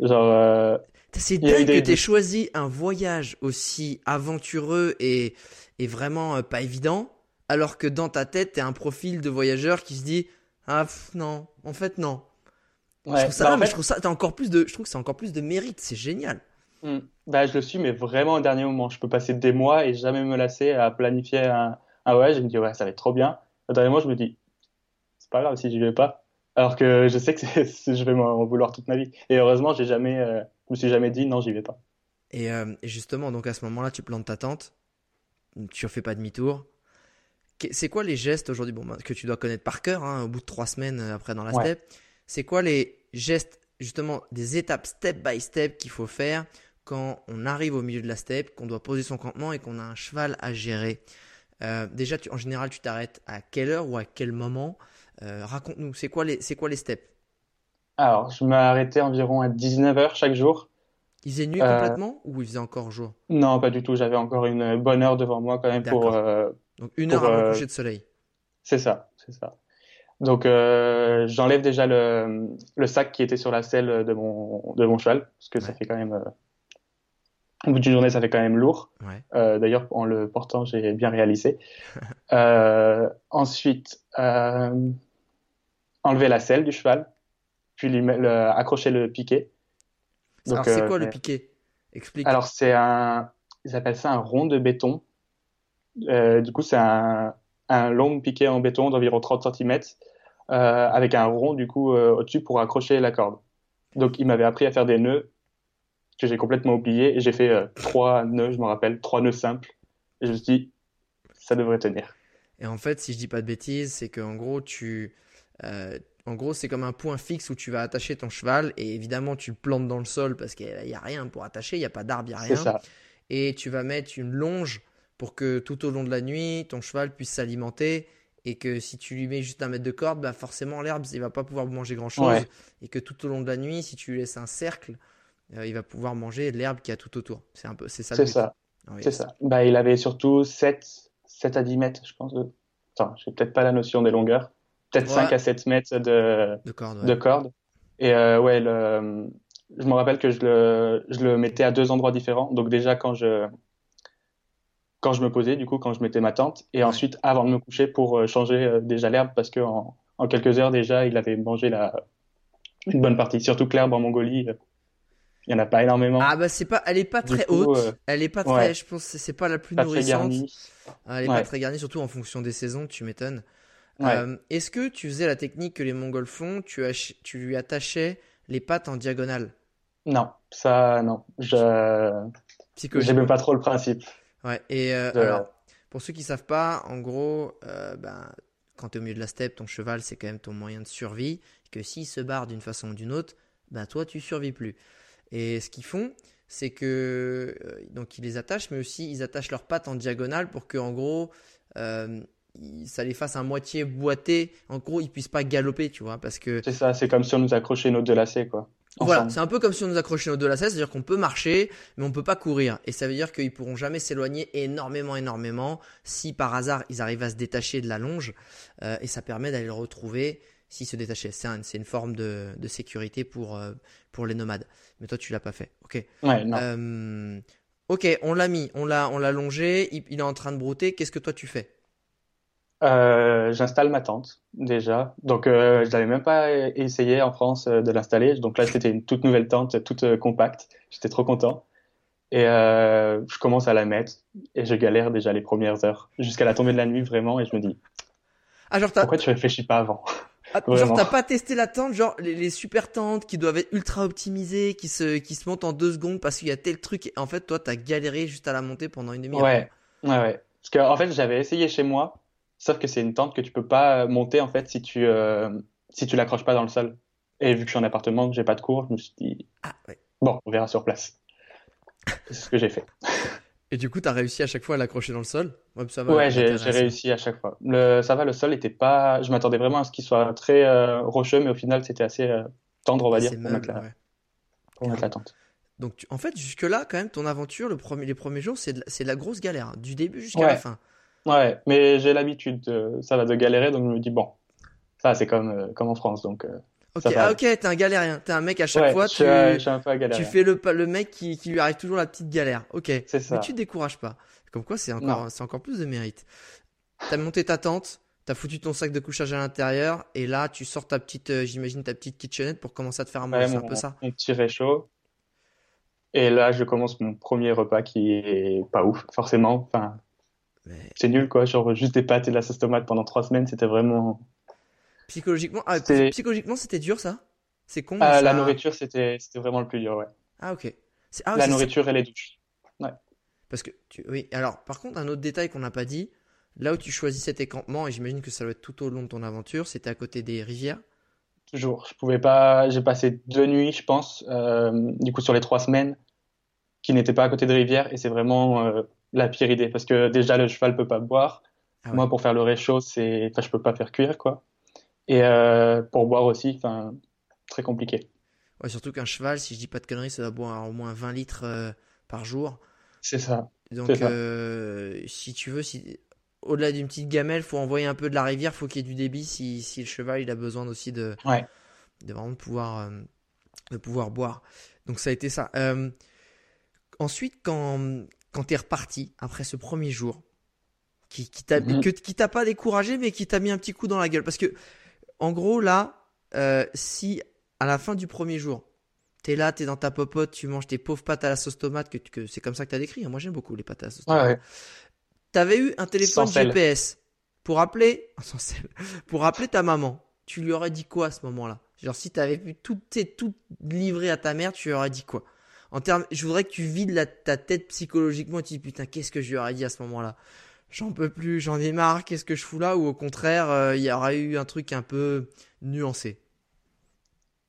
Genre. C'est dingue que tu aies choisi un voyage aussi aventureux et, et vraiment pas évident, alors que dans ta tête, tu un profil de voyageur qui se dit Ah non, en fait non. Ouais, je trouve ça, bah, je trouve ça, encore plus de, je trouve que c'est encore plus de mérite, c'est génial. Hmm. Bah, je le suis, mais vraiment au dernier moment. Je peux passer des mois et jamais me lasser à planifier un, un voyage. Je me dis, ouais, ça va être trop bien. Au dernier moment, je me dis, c'est pas grave si j'y vais pas. Alors que je sais que je vais m'en vouloir toute ma vie. Et heureusement, j'ai jamais, euh, je me suis jamais dit, non, j'y vais pas. Et, euh, justement, donc à ce moment-là, tu plantes ta tente, tu refais pas demi-tour. C'est quoi les gestes aujourd'hui? Bon, bah, que tu dois connaître par cœur hein, au bout de trois semaines euh, après dans la ouais c'est quoi les gestes, justement, des étapes step by step qu'il faut faire quand on arrive au milieu de la steppe, qu'on doit poser son campement et qu'on a un cheval à gérer? Euh, Déjà, en général, tu t'arrêtes à quelle heure ou à quel moment? Raconte-nous, c'est quoi les, quoi les steps? Alors, je m'arrêtais environ à 19h chaque jour. Il faisait nuit euh, complètement ou il faisait encore jour Non, pas du tout. J'avais encore une bonne heure devant moi quand même pour. Donc une heure avant le coucher de soleil. C'est ça, c'est ça. Donc euh, j'enlève déjà le, le, sac qui était sur la selle de mon, de mon cheval, parce que ça fait quand même... Euh, au bout d'une journée, ça fait quand même lourd. Euh, D'ailleurs, en le portant, j'ai bien réalisé. euh, ensuite, euh, enlever la selle du cheval, puis lui le, accrocher le piquet. Donc, alors, c'est quoi le piquet Explique. Alors, c'est un... Ils appellent ça un rond de béton. du coup, c'est un, un long piquet en béton d'environ 30 cm euh, avec un rond du coup euh, au-dessus pour accrocher la corde. Donc il m'avait appris à faire des nœuds que j'ai complètement oublié et j'ai fait euh, trois nœuds, je me rappelle, trois nœuds simples. Et je me suis dit, ça devrait tenir. Et en fait, si je dis pas de bêtises, c'est qu'en gros, tu, en gros, c'est comme un point fixe où tu vas attacher ton cheval et évidemment, tu le plantes dans le sol parce qu'il n'y a rien pour attacher, il n'y a pas d'arbre, il n'y a rien. Ça. Et tu vas mettre une longe pour que tout au long de la nuit, ton cheval puisse s'alimenter et que si tu lui mets juste un mètre de corde, bah forcément l'herbe, il va pas pouvoir manger grand chose et que tout au long de la nuit, si tu lui laisses un cercle, euh, il va pouvoir manger l'herbe qui a tout autour. C'est un peu, c'est ça. C'est ça. C'est ça. Bah, il avait surtout 7, 7 à 10 mètres, je pense, attends, j'ai peut-être pas la notion des longueurs, peut-être Ouais. 5 à 7 mètres de, De corde, ouais. de corde. Et euh, ouais, le, je me rappelle que je le, je le mettais à deux endroits différents. Donc déjà quand je, quand je me posais, du coup, quand je mettais ma tente, et ensuite avant de me coucher pour euh, changer euh, déjà l'herbe, parce que en, en quelques heures déjà, il avait mangé la, une bonne partie. Surtout que l'herbe en Mongolie, il y en a pas énormément. Ah bah c'est pas, elle est pas Du très coup, haute, euh, elle est pas très, ouais. je pense que c'est pas la plus pas nourrissante. Ah, Elle est Ouais. pas très garnie, surtout en fonction des saisons, tu m'étonnes. Ouais. Euh, Est-ce que tu faisais la technique que les Mongols font, tu, lui attachais les pattes en diagonale? Non, ça, non. Je, j'aimais pas trop le principe. Ouais, et euh, de- alors, pour ceux qui savent pas, en gros, euh, ben, quand tu es au milieu de la steppe, ton cheval, c'est quand même ton moyen de survie, que s'il se barre d'une façon ou d'une autre, ben, toi, tu survis plus. Et ce qu'ils font, c'est que, euh, donc, ils les attachent, mais aussi, ils attachent leurs pattes en diagonale pour que, en gros, euh, ça les fasse à moitié boiter. En gros, ils puissent pas galoper, tu vois, parce que C'est ça, c'est comme si on nous accrochait nos deux lacets, quoi. voilà, c'est un peu comme si on nous accrochait nos deux lacets, c'est-à-dire qu'on peut marcher, mais on peut pas courir. Et ça veut dire qu'ils pourront jamais s'éloigner énormément, énormément, si par hasard ils arrivent à se détacher de la longe, euh, et ça permet d'aller le retrouver s'ils se détachaient. C'est un- c'est une forme de, de sécurité pour, euh, pour les nomades. Mais toi, tu l'as pas fait. Ok. Ouais, non. Euh, ok, on l'a mis, on l'a, on l'a longé, il, il est en train de brouter. Qu'est-ce que toi tu fais? Euh, j'installe ma tente déjà. Donc, euh, je n'avais même pas essayé en France euh, de l'installer. Donc là, c'était une toute nouvelle tente, toute euh, compacte. J'étais trop content. Et euh, je commence à la mettre et je galère déjà les premières heures jusqu'à la tombée de la nuit vraiment. Et je me dis, Ah, genre pourquoi tu réfléchis pas avant? Ah, genre t'as pas testé la tente, genre les, les super tentes qui doivent être ultra optimisées, qui se, qui se montent en deux secondes parce qu'il y a tel truc. Et en fait, toi, t'as galéré juste à la monter pendant une demi-heure. Ouais, ouais, ouais. Parce que en fait, j'avais essayé chez moi, sauf que c'est une tente que tu peux pas monter en fait si tu euh, si tu l'accroches pas dans le sol. Et vu que je suis en appartement, que j'ai pas de cours, je me suis dit Ah, ouais. bon, on verra sur place. C'est ce que j'ai fait. Et du coup, t'as réussi à chaque fois à l'accrocher dans le sol? Ouais, ça va. Ouais, j'ai réussi à chaque fois. Le, ça va, le sol était pas. Je m'attendais vraiment à ce qu'il soit très euh, rocheux, mais au final, c'était assez euh, tendre, on va dire, C'est pour meuble, mettre la, ouais. pour mettre la tente. Donc, tu- en fait, jusque-là, quand même, ton aventure, le premier, les premiers jours, c'est de, la- c'est de la grosse galère, hein, du début jusqu'à Ouais. la fin. Ouais, mais j'ai l'habitude, de- ça va de galérer, donc je me dis bon, ça c'est comme euh, comme en France, donc euh, Ok, ah, ok, t'es un galérien. T'es un mec à chaque ouais, fois, je, tu, je un peu tu fais le, le mec qui, qui lui arrive toujours la petite galère. Ok. C'est ça. Mais tu te décourages pas. Comme quoi, c'est encore, c'est encore plus de mérite. T'as monté ta tente, t'as foutu ton sac de couchage à l'intérieur, et là, tu sors ta petite, euh, j'imagine, ta petite kitchenette pour commencer à te faire à manger. Ouais, c'est un peu ça. mon petit réchaud. Et là, je commence mon premier repas qui est pas ouf, forcément. Enfin, Mais c'est nul, quoi. Genre, juste des pâtes et de la sauce tomate pendant trois semaines, c'était vraiment. psychologiquement, ah, C'était- psychologiquement, c'était dur ça? C'est con. Ah, la nourriture, c'était, c'était vraiment le plus dur, ouais. Ah ok. C'est- Ah, la nourriture et les douches. Parce que tu... oui. Alors, par contre, un autre détail qu'on n'a pas dit, là où tu choisissais tes campements, et j'imagine que ça doit être tout au long de ton aventure, c'était à côté des rivières? Toujours. Je pouvais pas. J'ai passé deux nuits, je pense, euh, du coup, sur les trois semaines, qui n'étaient pas à côté de rivière, et c'est vraiment euh, la pire idée, parce que déjà, le cheval peut pas boire. Ah ouais. Moi, pour faire le réchaud, c'est, enfin, je peux pas faire cuire, quoi. Et euh, pour boire aussi, enfin, très compliqué. Ouais, surtout qu'un cheval, si je dis pas de conneries, ça doit boire au moins 20 litres euh, par jour. C'est ça. Donc, ça. euh, si tu veux, si au-delà d'une petite gamelle, faut envoyer un peu de la rivière, faut qu'il y ait du débit. Si, si le cheval, il a besoin aussi de, Ouais. de vraiment pouvoir, de pouvoir boire. Donc, ça a été ça. Ensuite, quand, quand t'es reparti après ce premier jour, qui, qui t'a, Mhm. qui t'a pas découragé, mais qui t'a mis un petit coup dans la gueule, parce que en gros là, euh, si à la fin du premier jour, t'es là, t'es dans ta popote, tu manges tes pauvres pâtes à la sauce tomate, que, que c'est comme ça que t'as décrit. hein. Moi, j'aime beaucoup les pâtes à la sauce tomate. ouais. T'avais eu un téléphone Sans sel. GPS pour appeler, sans sel, pour appeler ta maman. Tu lui aurais dit quoi à ce moment-là? Genre si t'avais pu tout, tout livrer à ta mère, tu lui aurais dit quoi? En termes, je voudrais que tu vides la, ta tête psychologiquement et tu te dis putain qu'est-ce que je lui aurais dit à ce moment-là? J'en peux plus, j'en ai marre, qu'est-ce que je fous là? Ou au contraire, euh, il y aurait eu un truc un peu nuancé?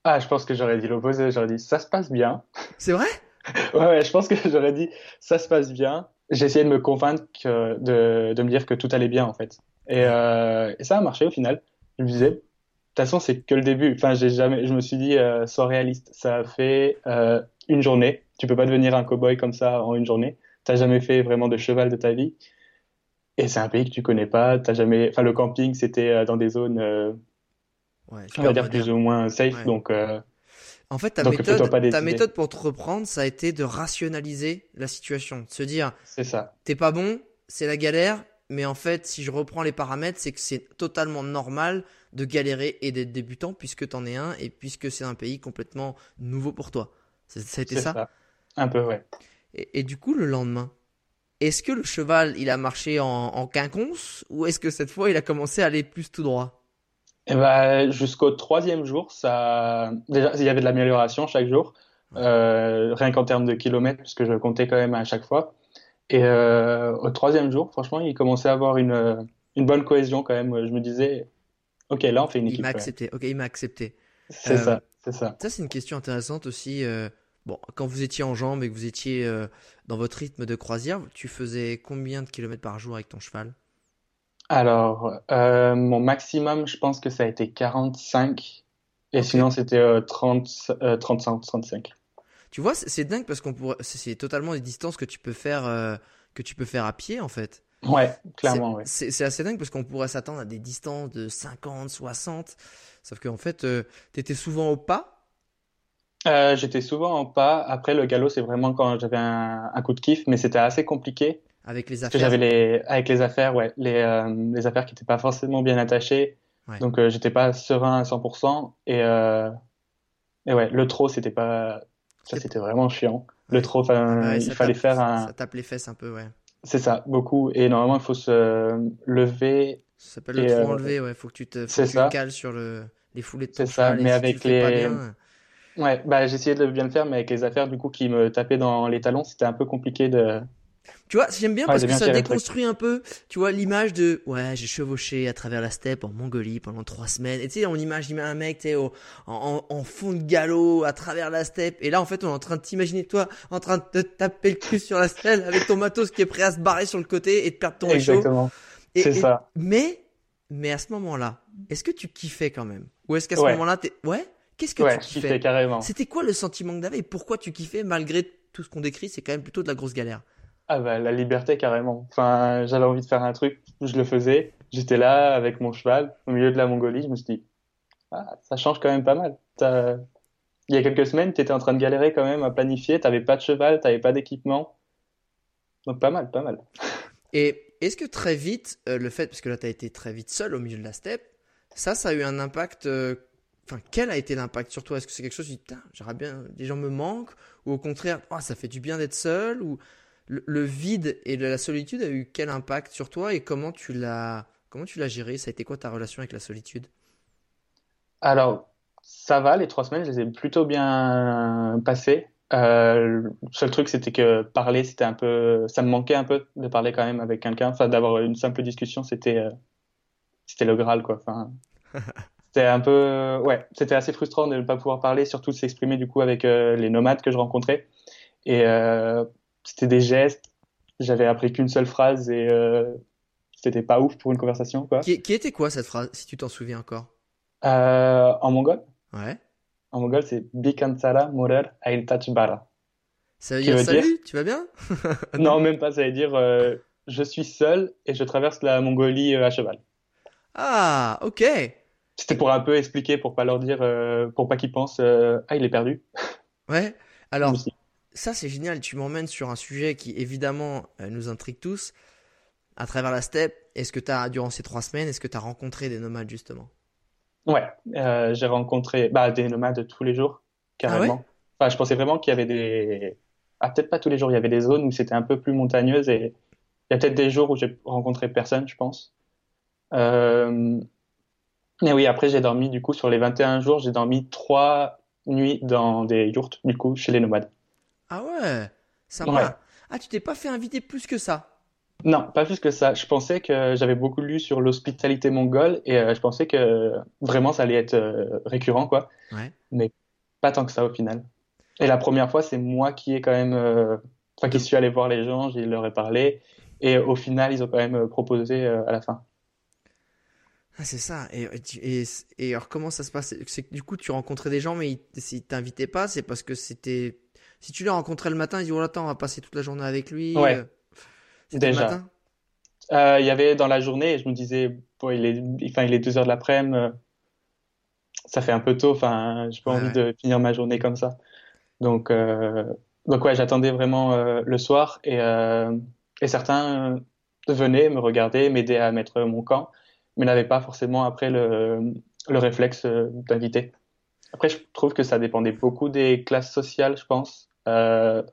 Ah, je pense que j'aurais dit l'opposé. J'aurais dit, ça se passe bien. C'est vrai? Ouais, ouais, je pense que j'aurais dit, ça se passe bien. J'ai essayé de me convaincre que- de, de me dire que tout allait bien, en fait. Et, euh, et ça a marché au final. Je me disais, toute façon, c'est que le début. Enfin, j'ai jamais, je me suis dit, euh, sois réaliste. Ça a fait euh, une journée. Tu peux pas devenir un cow-boy comme ça en une journée. T'as jamais fait vraiment de cheval de ta vie. Et c'est un pays que tu connais pas, t'as jamais. Enfin, le camping, c'était euh, dans des zones, euh, Ouais, on va dire moderne. plus ou moins safe, Ouais. donc. En fait, ta Donc, méthode, pas ta méthode pour te reprendre, ça a été de rationaliser la situation, de se dire, c'est ça. t'es pas bon, c'est la galère, mais en fait, si je reprends les paramètres, c'est que c'est totalement normal de galérer et d'être débutant puisque t'en es un et puisque c'est un pays complètement nouveau pour toi. Ça, ça a été ça? ça. Un peu, ouais. Et, et du coup, le lendemain, est-ce que le cheval, il a marché en, en quinconce ou est-ce que cette fois, il a commencé à aller plus tout droit? Et ben, jusqu'au troisième jour, ça, déjà, il y avait de l'amélioration chaque jour, euh, rien qu'en termes de kilomètres, puisque je comptais quand même à chaque fois. Et euh, au troisième jour, franchement, il commençait à avoir une, euh, une bonne cohésion quand même. Je me disais, ok, là, on fait une Il équipe. m'a quand même. accepté. Ok, il m'a accepté. C'est Euh, ça, c'est ça. Ça, c'est une question intéressante aussi. euh, bon, quand vous étiez en jambes et que vous étiez euh, dans votre rythme de croisière, tu faisais combien de kilomètres par jour avec ton cheval? Alors, euh, mon maximum, je pense que ça a été 45. Et sinon, c'était euh, 30, euh, 35, 35. Tu vois, c'est dingue parce qu'on pourrait, c'est totalement des distances que tu peux faire, euh, que tu peux faire à pied en fait. Ouais, clairement, C'est- ouais. Assez dingue parce qu'on pourrait s'attendre à des distances de 50, 60. Sauf qu'en fait, euh, t'étais souvent au pas. Euh, j'étais souvent en pas. Après, le galop, c'est vraiment quand j'avais un, un coup de kiff, mais c'était assez compliqué. Avec les affaires. j'avais les, avec les affaires, ouais, les, euh, les affaires qui n'étaient pas forcément bien attachées. Ouais. Donc, j'étais pas serein à 100%. Et, et ouais, le trot, c'était pas, ça, c'était vraiment chiant. Ouais. Le enfin, Ouais, il fallait tape- faire un, Ça tape les fesses un peu, ouais. c'est ça, beaucoup. Et normalement, il faut se lever. Ça s'appelle le Et, trou euh, enlevé, ouais. Faut que tu te, faut que tu cales sur le, les foulées de C'est ça, mais si avec les- bien, Ouais, bah, j'essayais de bien le faire, mais avec les affaires, du coup, qui me tapaient dans les talons, c'était un peu compliqué de, Tu vois, j'aime bien Ouais, parce que ça déconstruit un peu, tu vois, l'image de ouais, j'ai chevauché à travers la steppe en Mongolie pendant trois semaines. Et tu sais, on imagine un mec, tu sais, en, en, en fond de galop à travers la steppe. Et là, en fait, on est en train de t'imaginer toi en train de te taper le cul sur la selle avec ton matos qui est prêt à se barrer sur le côté et de perdre ton exactement. C'est ça. Mais, mais à ce moment-là, est-ce que tu kiffais quand même? Ou est-ce qu'à ce Ouais. moment-là, t'es ouais? Qu'est-ce que Ouais, tu kiffais carrément. C'était quoi le sentiment que t'avais et pourquoi tu kiffais malgré tout ce qu'on décrit? C'est quand même plutôt de la grosse galère. Ah bah la liberté carrément. Enfin, j'avais envie de faire un truc, je le faisais. J'étais là avec mon cheval au milieu de la Mongolie, je me suis dit ah, ça change quand même pas mal. T'as- Il y a quelques semaines, tu étais en train de galérer quand même à planifier, t'avais pas de cheval, t'avais pas d'équipement. Donc pas mal, pas mal. Et est-ce que très vite, euh, le fait, parce que là tu été très vite seul au milieu de la steppe, ça, ça a eu un impact. euh, Enfin, quel a été l'impact sur toi? Est-ce que c'est quelque chose tu dis, putain, j'aimerais bien, les gens me manquent? Ou au contraire, oh, ça fait du bien d'être seul? Le, le vide et la solitude a eu quel impact sur toi et comment tu l'as comment tu l'as géré? Ça a été quoi ta relation avec la solitude? Alors, ça va, les trois semaines, je les ai plutôt bien passées. Euh, le seul truc, c'était que parler, c'était un peu, ça me manquait un peu de parler quand même avec quelqu'un. Enfin, d'avoir une simple discussion, c'était, euh, c'était le Graal, quoi. Enfin, c'était un peu, ouais, c'était assez frustrant de ne pas pouvoir parler, surtout de s'exprimer du coup avec euh, les nomades que je rencontrais. Et c'était des gestes. J'avais appris qu'une seule phrase et euh, c'était pas ouf pour une conversation, quoi. qui, qui était quoi cette phrase, si tu t'en souviens encore? Euh, en mongol. Ouais. En mongol, c'est Bikansara Morer Ail Bara. Ça veut dire veut dire- salut, tu vas bien? Non, même pas, ça veut dire euh, je suis seul et je traverse la Mongolie euh, à cheval. Ah, ok. C'était pour un peu expliquer, pour pas leur dire, euh, pour pas qu'ils pensent ah, il est perdu. Ouais. Alors. Ça c'est génial. Tu m'emmènes sur un sujet qui évidemment euh, nous intrigue tous. À travers la steppe, est-ce que tu as, durant ces trois semaines, est-ce que tu as rencontré des nomades justement? Ouais, euh, j'ai rencontré bah, des nomades tous les jours, carrément. Enfin, je pensais vraiment qu'il y avait des. Ah, peut-être pas tous les jours, il y avait des zones où c'était un peu plus montagneuse et il y a peut-être des jours où j'ai rencontré personne, je pense. Euh... Mais oui, après, j'ai dormi, du coup, sur les 21 jours, j'ai dormi trois nuits dans des yourtes, du coup, chez les nomades. Ah ouais, sympa. Ouais. Ah, tu t'es pas fait inviter plus que ça? Non, pas plus que ça. Je pensais que j'avais beaucoup lu sur l'hospitalité mongole et euh, je pensais que vraiment ça allait être euh, récurrent, quoi. Ouais. Mais pas tant que ça au final. Et la première fois, c'est moi qui ai quand même, euh, enfin, qui suis allé voir les gens, je leur ai parlé et au final, ils ont quand même proposé à la fin. Ah, c'est ça. Et, et, alors, comment ça se passe? Du coup, tu rencontrais des gens, mais ils, s'ils t'invitaient pas, c'est parce que c'était. Si tu les rencontrais le matin, ils disaient, oh, attends, on va passer toute la journée avec lui. Ouais. euh, le Déjà. Euh, il y avait dans la journée, je me disais, bon, il est, enfin, il est 2 heures de l'après-midi, euh, ça fait un peu tôt, enfin, j'ai pas Ouais, envie ouais. de finir ma journée comme ça. Donc, euh, donc ouais, j'attendais vraiment le soir et, et certains venaient me regarder, m'aider à mettre mon camp, mais n'avaient pas forcément après le, le réflexe d'inviter. Après, je trouve que ça dépendait beaucoup des classes sociales, je pense. Euh,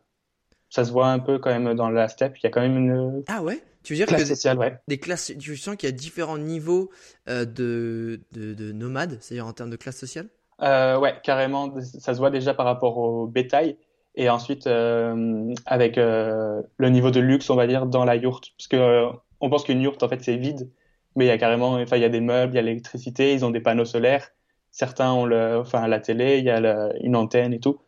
ça se voit un peu quand même dans la steppe, il y a quand même une Ah ouais? Tu veux dire classe que sociale, ouais. des classes, tu sens qu'il y a différents niveaux euh, de, de, de nomades, c'est-à-dire en termes de classe sociale? Euh, ouais, carrément, ça se voit déjà par rapport au bétail et ensuite euh, avec le niveau de luxe, on va dire, dans la yourte. Parce que on pense qu'une yourte, en fait, c'est vide, mais il y a carrément, enfin, il y a des meubles, il y a l'électricité, ils ont des panneaux solaires. Certains ont le, enfin, la télé, il y a le- une antenne et tout.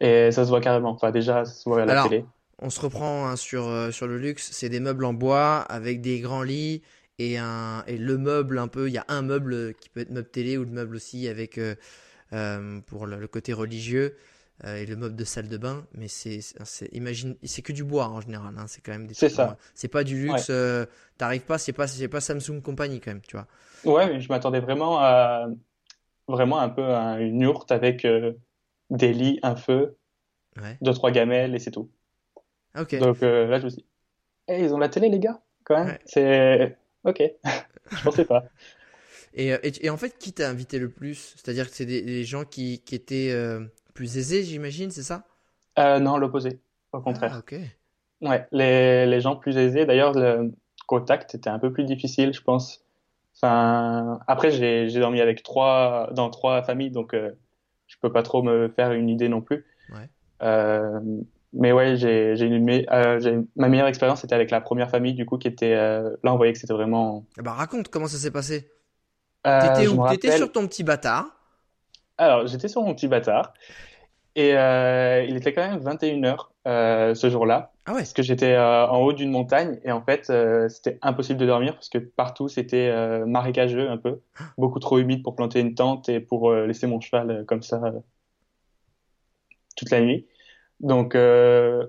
Et ça se voit carrément. Enfin, déjà, ça se voit à la Alors, télé. On se reprend hein, sur, euh, sur le luxe, c'est des meubles en bois avec des grands lits et, un, et le meuble un peu, il y a un meuble qui peut être meuble télé ou le meuble aussi avec euh, euh, pour le, le côté religieux euh, et le meuble de salle de bain, mais c'est imagine c'est que du bois en général, hein, c'est quand même des C'est ça. C'est pas du luxe, euh, t'arrives pas, c'est pas c'est pas Samsung compagnie quand même, tu vois. Ouais, mais je m'attendais vraiment à, vraiment un peu à une yourte avec euh, des lits, un feu, Ouais. deux, trois gamelles et c'est tout. Ah. Donc euh, là, je me suis dit, Eh, ils ont la télé, les gars, quand même. Ouais. C'est ok. Je pensais pas. Et, euh, et, et en fait, qui t'a invité le plus? C'est-à-dire que c'est des, des gens qui, qui étaient euh, plus aisés, j'imagine, c'est ça? Euh, non, l'opposé, au Ah, contraire. ok. Ouais, les, les gens plus aisés. D'ailleurs, le contact était un peu plus difficile, je pense. Enfin, après, j'ai j'ai dormi avec trois dans trois familles, donc euh, je peux pas trop me faire une idée non plus. Ouais. Euh, mais ouais, j'ai j'ai une euh, j'ai ma meilleure expérience c'était avec la première famille du coup qui était euh, là on voyait que c'était vraiment. Ah Bah raconte comment ça s'est passé. Euh, T'étais où? T'étais rappelle- sur ton petit bâtard. Alors, j'étais sur mon petit bâtard et euh, il était quand même 21h euh, ce jour-là Ah ouais. parce que j'étais euh, en haut d'une montagne et en fait euh, c'était impossible de dormir parce que partout c'était euh, marécageux un peu, beaucoup trop humide pour planter une tente et pour euh, laisser mon cheval euh, comme ça euh, toute la nuit. Donc, euh,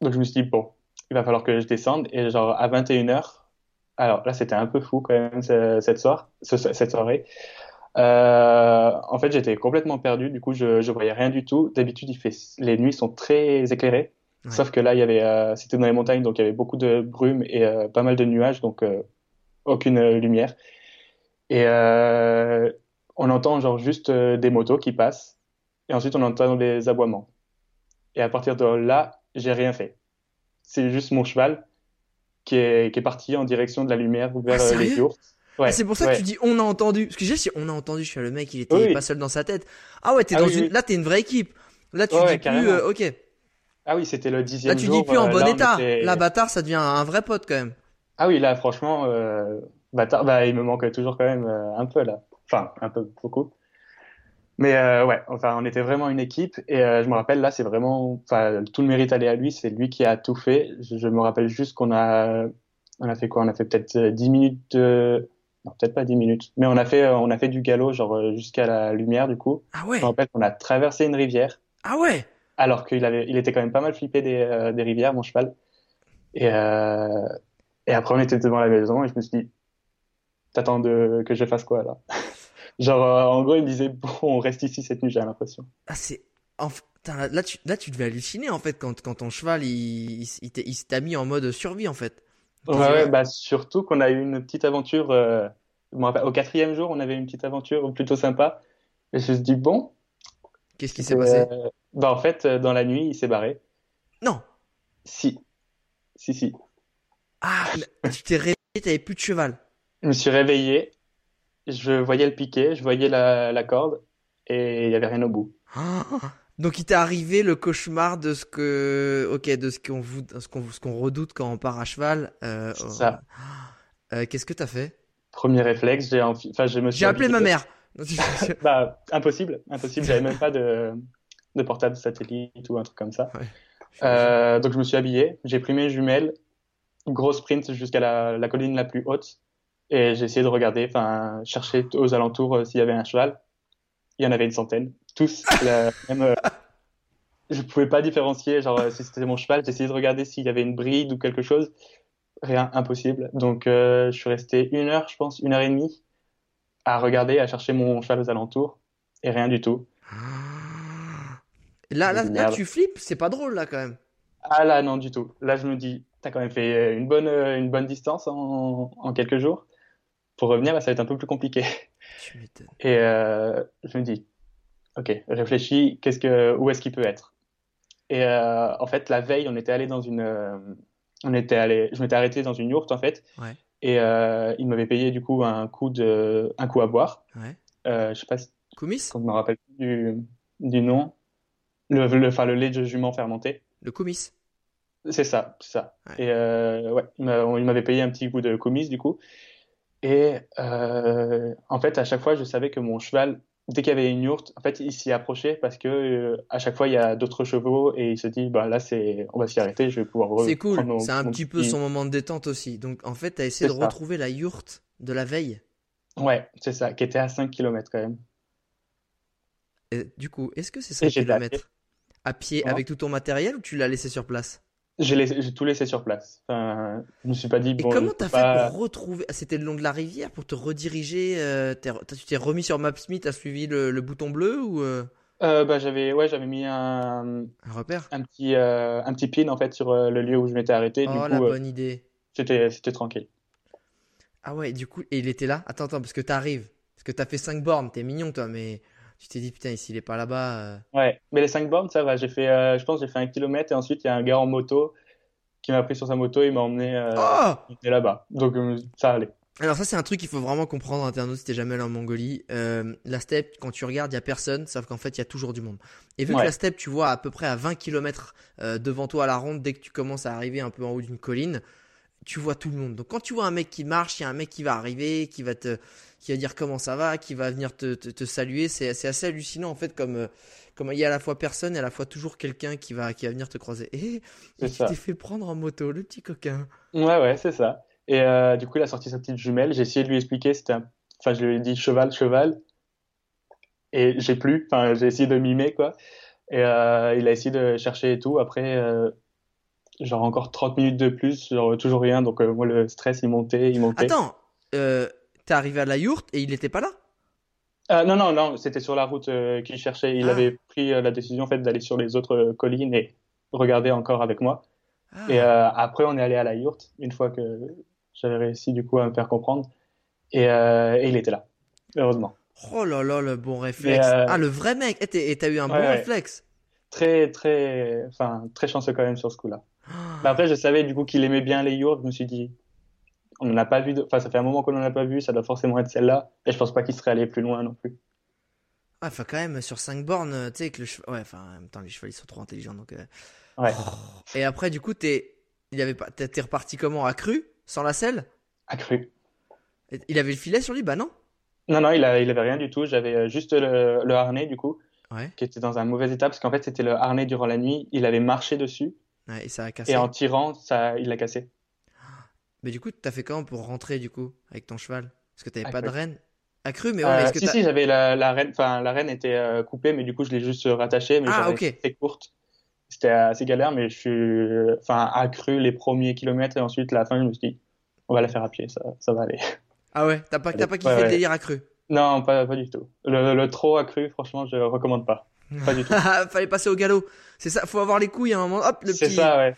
donc je me suis dit bon, il va falloir que je descende et genre à 21h, alors là c'était un peu fou quand même ce- cette soir, ce- cette soirée. Euh, en fait, j'étais complètement perdu. Du coup, je, je voyais rien du tout. D'habitude, il fait, les nuits sont très éclairées. Ouais. Sauf que là, il y avait, euh, c'était dans les montagnes, donc il y avait beaucoup de brume et euh, pas mal de nuages, donc euh, aucune euh, lumière. Et euh, on entend genre juste euh, des motos qui passent, et ensuite on entend des aboiements. Et à partir de là, j'ai rien fait. C'est juste mon cheval qui est, qui est parti en direction de la lumière vers Ah, les. Ouais, Ah, c'est pour ça ouais. que tu dis on a entendu. Parce que j'ai si on a entendu, je suis le mec, il était Oui, pas seul dans sa tête. Ah ouais, t'es Ah dans oui, une. oui. Là, t'es une vraie équipe. Là, tu Ouais, dis ouais, plus. euh, ok. Ah oui, c'était le dixième Là, tu jour. dis plus en euh, bon état. Là, bâtard, ça devient un vrai pote quand même. Ah oui, là, franchement, euh, bâtard, bah, il me manque toujours quand même euh, un peu là. Enfin, un peu, beaucoup. Mais euh, ouais, enfin, on était vraiment une équipe et je me rappelle là, c'est vraiment, enfin, tout le mérite allait à lui. C'est lui qui a tout fait. Je, je me rappelle juste qu'on a, on a fait quoi? On a fait peut-être euh, 10 minutes de, non, peut-être pas 10 minutes, mais on a fait, on a fait du galop genre jusqu'à la lumière du coup. Ah ouais. Je me rappelle qu'on a traversé une rivière Ah ouais. Alors qu'il avait, il était quand même pas mal flippé des, euh, des rivières, mon cheval. Et, euh, et après, on était devant la maison et je me suis dit, t'attends de, que je fasse quoi là? Genre, euh, en gros, il me disait, bon, on reste ici cette nuit, j'ai l'impression. Ah c'est. là, tu, là, tu devais halluciner en fait quand, quand ton cheval il, t'a mis en mode survie en fait. Ouais, ouais, bah, surtout qu'on a eu une petite aventure, au quatrième jour, on avait une petite aventure plutôt sympa. Et je me suis dit, bon, Qu'est-ce qui s'est euh, passé bah, en fait, euh, dans la nuit, il s'est barré. Non. Si. Si, si. Ah, tu t'es réveillé, t'avais plus de cheval. Je me suis réveillé, je voyais le piquet, je voyais la, la corde et il y avait rien au bout. Ah. Donc il t'est arrivé le cauchemar de ce que, ok, de ce qu'on vous, ce qu'on, ce qu'on redoute quand on part à cheval. Euh, C'est oh. ça. Euh, qu'est-ce que t'as fait? Premier réflexe, j'ai enfi- enfin, je me suis J'ai appelé ma mère. Bah, impossible, impossible. J'avais même pas de, de portable satellite ou un truc comme ça. Ouais. Euh, donc je me suis habillé, j'ai pris mes jumelles, gros sprint jusqu'à la, la colline la plus haute, et j'ai essayé de regarder, enfin chercher aux alentours euh, s'il y avait un cheval. Il y en avait une centaine, tous la même. euh, je pouvais pas différencier, genre si c'était mon cheval. J'ai essayé de regarder s'il y avait une bride ou quelque chose. rien, impossible. Donc je suis resté une heure, je pense, une heure et demie à regarder, à chercher mon cheval aux alentours et rien du tout. Là, là, là, tu flippes, c'est pas drôle là quand même. Ah là, non, du tout. Là, je me dis, t'as quand même fait une bonne, euh, une bonne distance en, en quelques jours. Pour revenir, ça va être un peu plus compliqué. Tu. Et euh, je me dis, ok, réfléchis, qu'est-ce que, où est-ce qu'il peut être? Et euh, en fait, la veille, on était allé dans une, euh, on était allé, je m'étais arrêté dans une yourte en fait, Ouais. Et euh, il m'avait payé du coup un coup de, un coup à boire. Ouais. Euh, je sais pas si Koumis je me rappelle du, du nom. Le, le, enfin, le lait de jument fermenté. Le Koumis. C'est ça, c'est ça. Ouais. Et euh, ouais, il m'a- il m'avait payé un petit coup de commise du coup. Et euh, en fait, à chaque fois, je savais que mon cheval, dès qu'il y avait une yourte, en fait, il s'y approchait parce que euh, à chaque fois, il y a d'autres chevaux et il se dit, bah là, c'est, on va s'y arrêter, je vais pouvoir C'est cool, c'est un mon petit peu son moment de détente aussi. Donc en fait, t'as essayé de ça. retrouver la yourte de la veille. Ouais, c'est ça, qui était à 5 km quand même. Et du coup, est-ce que c'est Et 5 j'ai km à pied Comment? avec tout ton matériel ou tu l'as laissé sur place? J'ai tout laissé sur place. Enfin, je me suis pas dit, Et bon, comment t'as peux fait pas- pour retrouver ah, C'était le long de la rivière pour te rediriger euh, Tu t'es remis sur Maps.me, t'as suivi le, le bouton bleu ou euh, Euh, bah, j'avais, ouais, j'avais mis un, un repère un petit, euh, un petit pin en fait sur le lieu où je m'étais arrêté. Du Oh coup, la bonne idée. c'était, c'était tranquille. Ah ouais, du coup, et il était là? Attends, attends, parce que t'arrives. Parce que t'as fait 5 bornes, t'es mignon toi, mais tu t'es dit putain, ici il est pas là-bas. euh. Ouais, mais les 5 bornes, ça va. J'ai fait, euh, je pense, j'ai fait un kilomètre et ensuite il y a un gars en moto qui m'a pris sur sa moto et m'a emmené, euh, Oh là-bas. Donc euh, ça allait. Alors ça c'est un truc qu'il faut vraiment comprendre internaute si t'es jamais allé en Mongolie. Euh, la steppe, quand tu regardes, il y a personne, sauf qu'en fait il y a toujours du monde. Et vu que la steppe, tu vois à peu près à 20 km devant toi à la ronde, dès que tu commences à arriver un peu en haut d'une colline, tu vois tout le monde. Donc quand tu vois un mec qui marche, il y a un mec qui va arriver, qui va te, qui va dire comment ça va, qui va venir te, te, te saluer. C'est assez hallucinant en fait comme euh, comme il y a à la fois personne et à la fois toujours quelqu'un qui va qui va venir te croiser. Et C'est il t'est fait prendre en moto, le petit coquin. Ouais, ouais, c'est ça. Et euh, du coup, il a sorti sa petite jumelle. J'ai essayé de lui expliquer. C'était, un- enfin, je lui ai dit cheval, cheval. Et j'ai plus. Enfin, j'ai essayé de mimer quoi. Et euh, il a essayé de chercher et tout. Après, euh, genre encore 30 minutes de plus, genre toujours rien. Donc euh, moi, le stress, il montait, il montait. Attends, euh, t'es arrivé à la yourte et il était pas là Euh, non, non, non, c'était sur la route euh, qu'il cherchait. Il Ah. avait pris euh, la décision en fait d'aller sur les autres collines et regarder encore avec moi. Ah. Et après, on est allé à la yourte une fois que j'avais réussi du coup à me faire comprendre. Et, et il était là, heureusement. Oh là là, le bon réflexe. Ah, le vrai mec. Et t'es- et t'as eu un Ouais, bon ouais. réflexe. Très, très, enfin, très chanceux quand même sur ce coup-là. Ah. Mais après, je savais du coup qu'il aimait bien les yourtes. Je me suis dit, on n'en a pas vu, de... enfin, ça fait un moment qu'on n'en a pas vu, ça doit forcément être celle-là. Et je pense pas qu'il serait allé plus loin non plus. Ah, enfin, quand même, sur 5 bornes, euh, tu sais, que le cheval. Ouais, enfin, en même temps, les chevaux, ils sont trop intelligents. Donc, euh, Ouais, Et après, du coup, t'es. Il avait pas... t'es reparti comment? Accru Sans la selle? Accru. Il avait le filet sur lui? Bah non. Non, non, il a, il avait rien du tout. J'avais euh, juste le, le harnais du coup. Ouais. qui était dans un mauvais état parce qu'en fait c'était le harnais durant la nuit, il avait marché dessus Ouais, et ça a cassé. et en tirant ça il l'a cassé. Mais du coup, t'as fait comment pour rentrer, du coup, avec ton cheval? Parce que t'avais pas de renne. Accru, mais ouais, Euh, que si si j'avais la, la reine, enfin la reine était euh, coupée mais du coup je l'ai juste rattachée mais Ah, j'avais ok. très courte. C'était assez galère mais je suis enfin accru les premiers kilomètres et ensuite la fin je me suis dit on va la faire à pied ça ça va aller. Ah ouais, t'as pas, t'as pas Ouais, kiffé le ouais. délire accru Non pas pas du tout. Le, le trop accru franchement je recommande pas. Pas du tout. Fallait passer au galop. C'est ça, faut avoir les couilles à un moment. Hop, le C'est petit. ça ouais.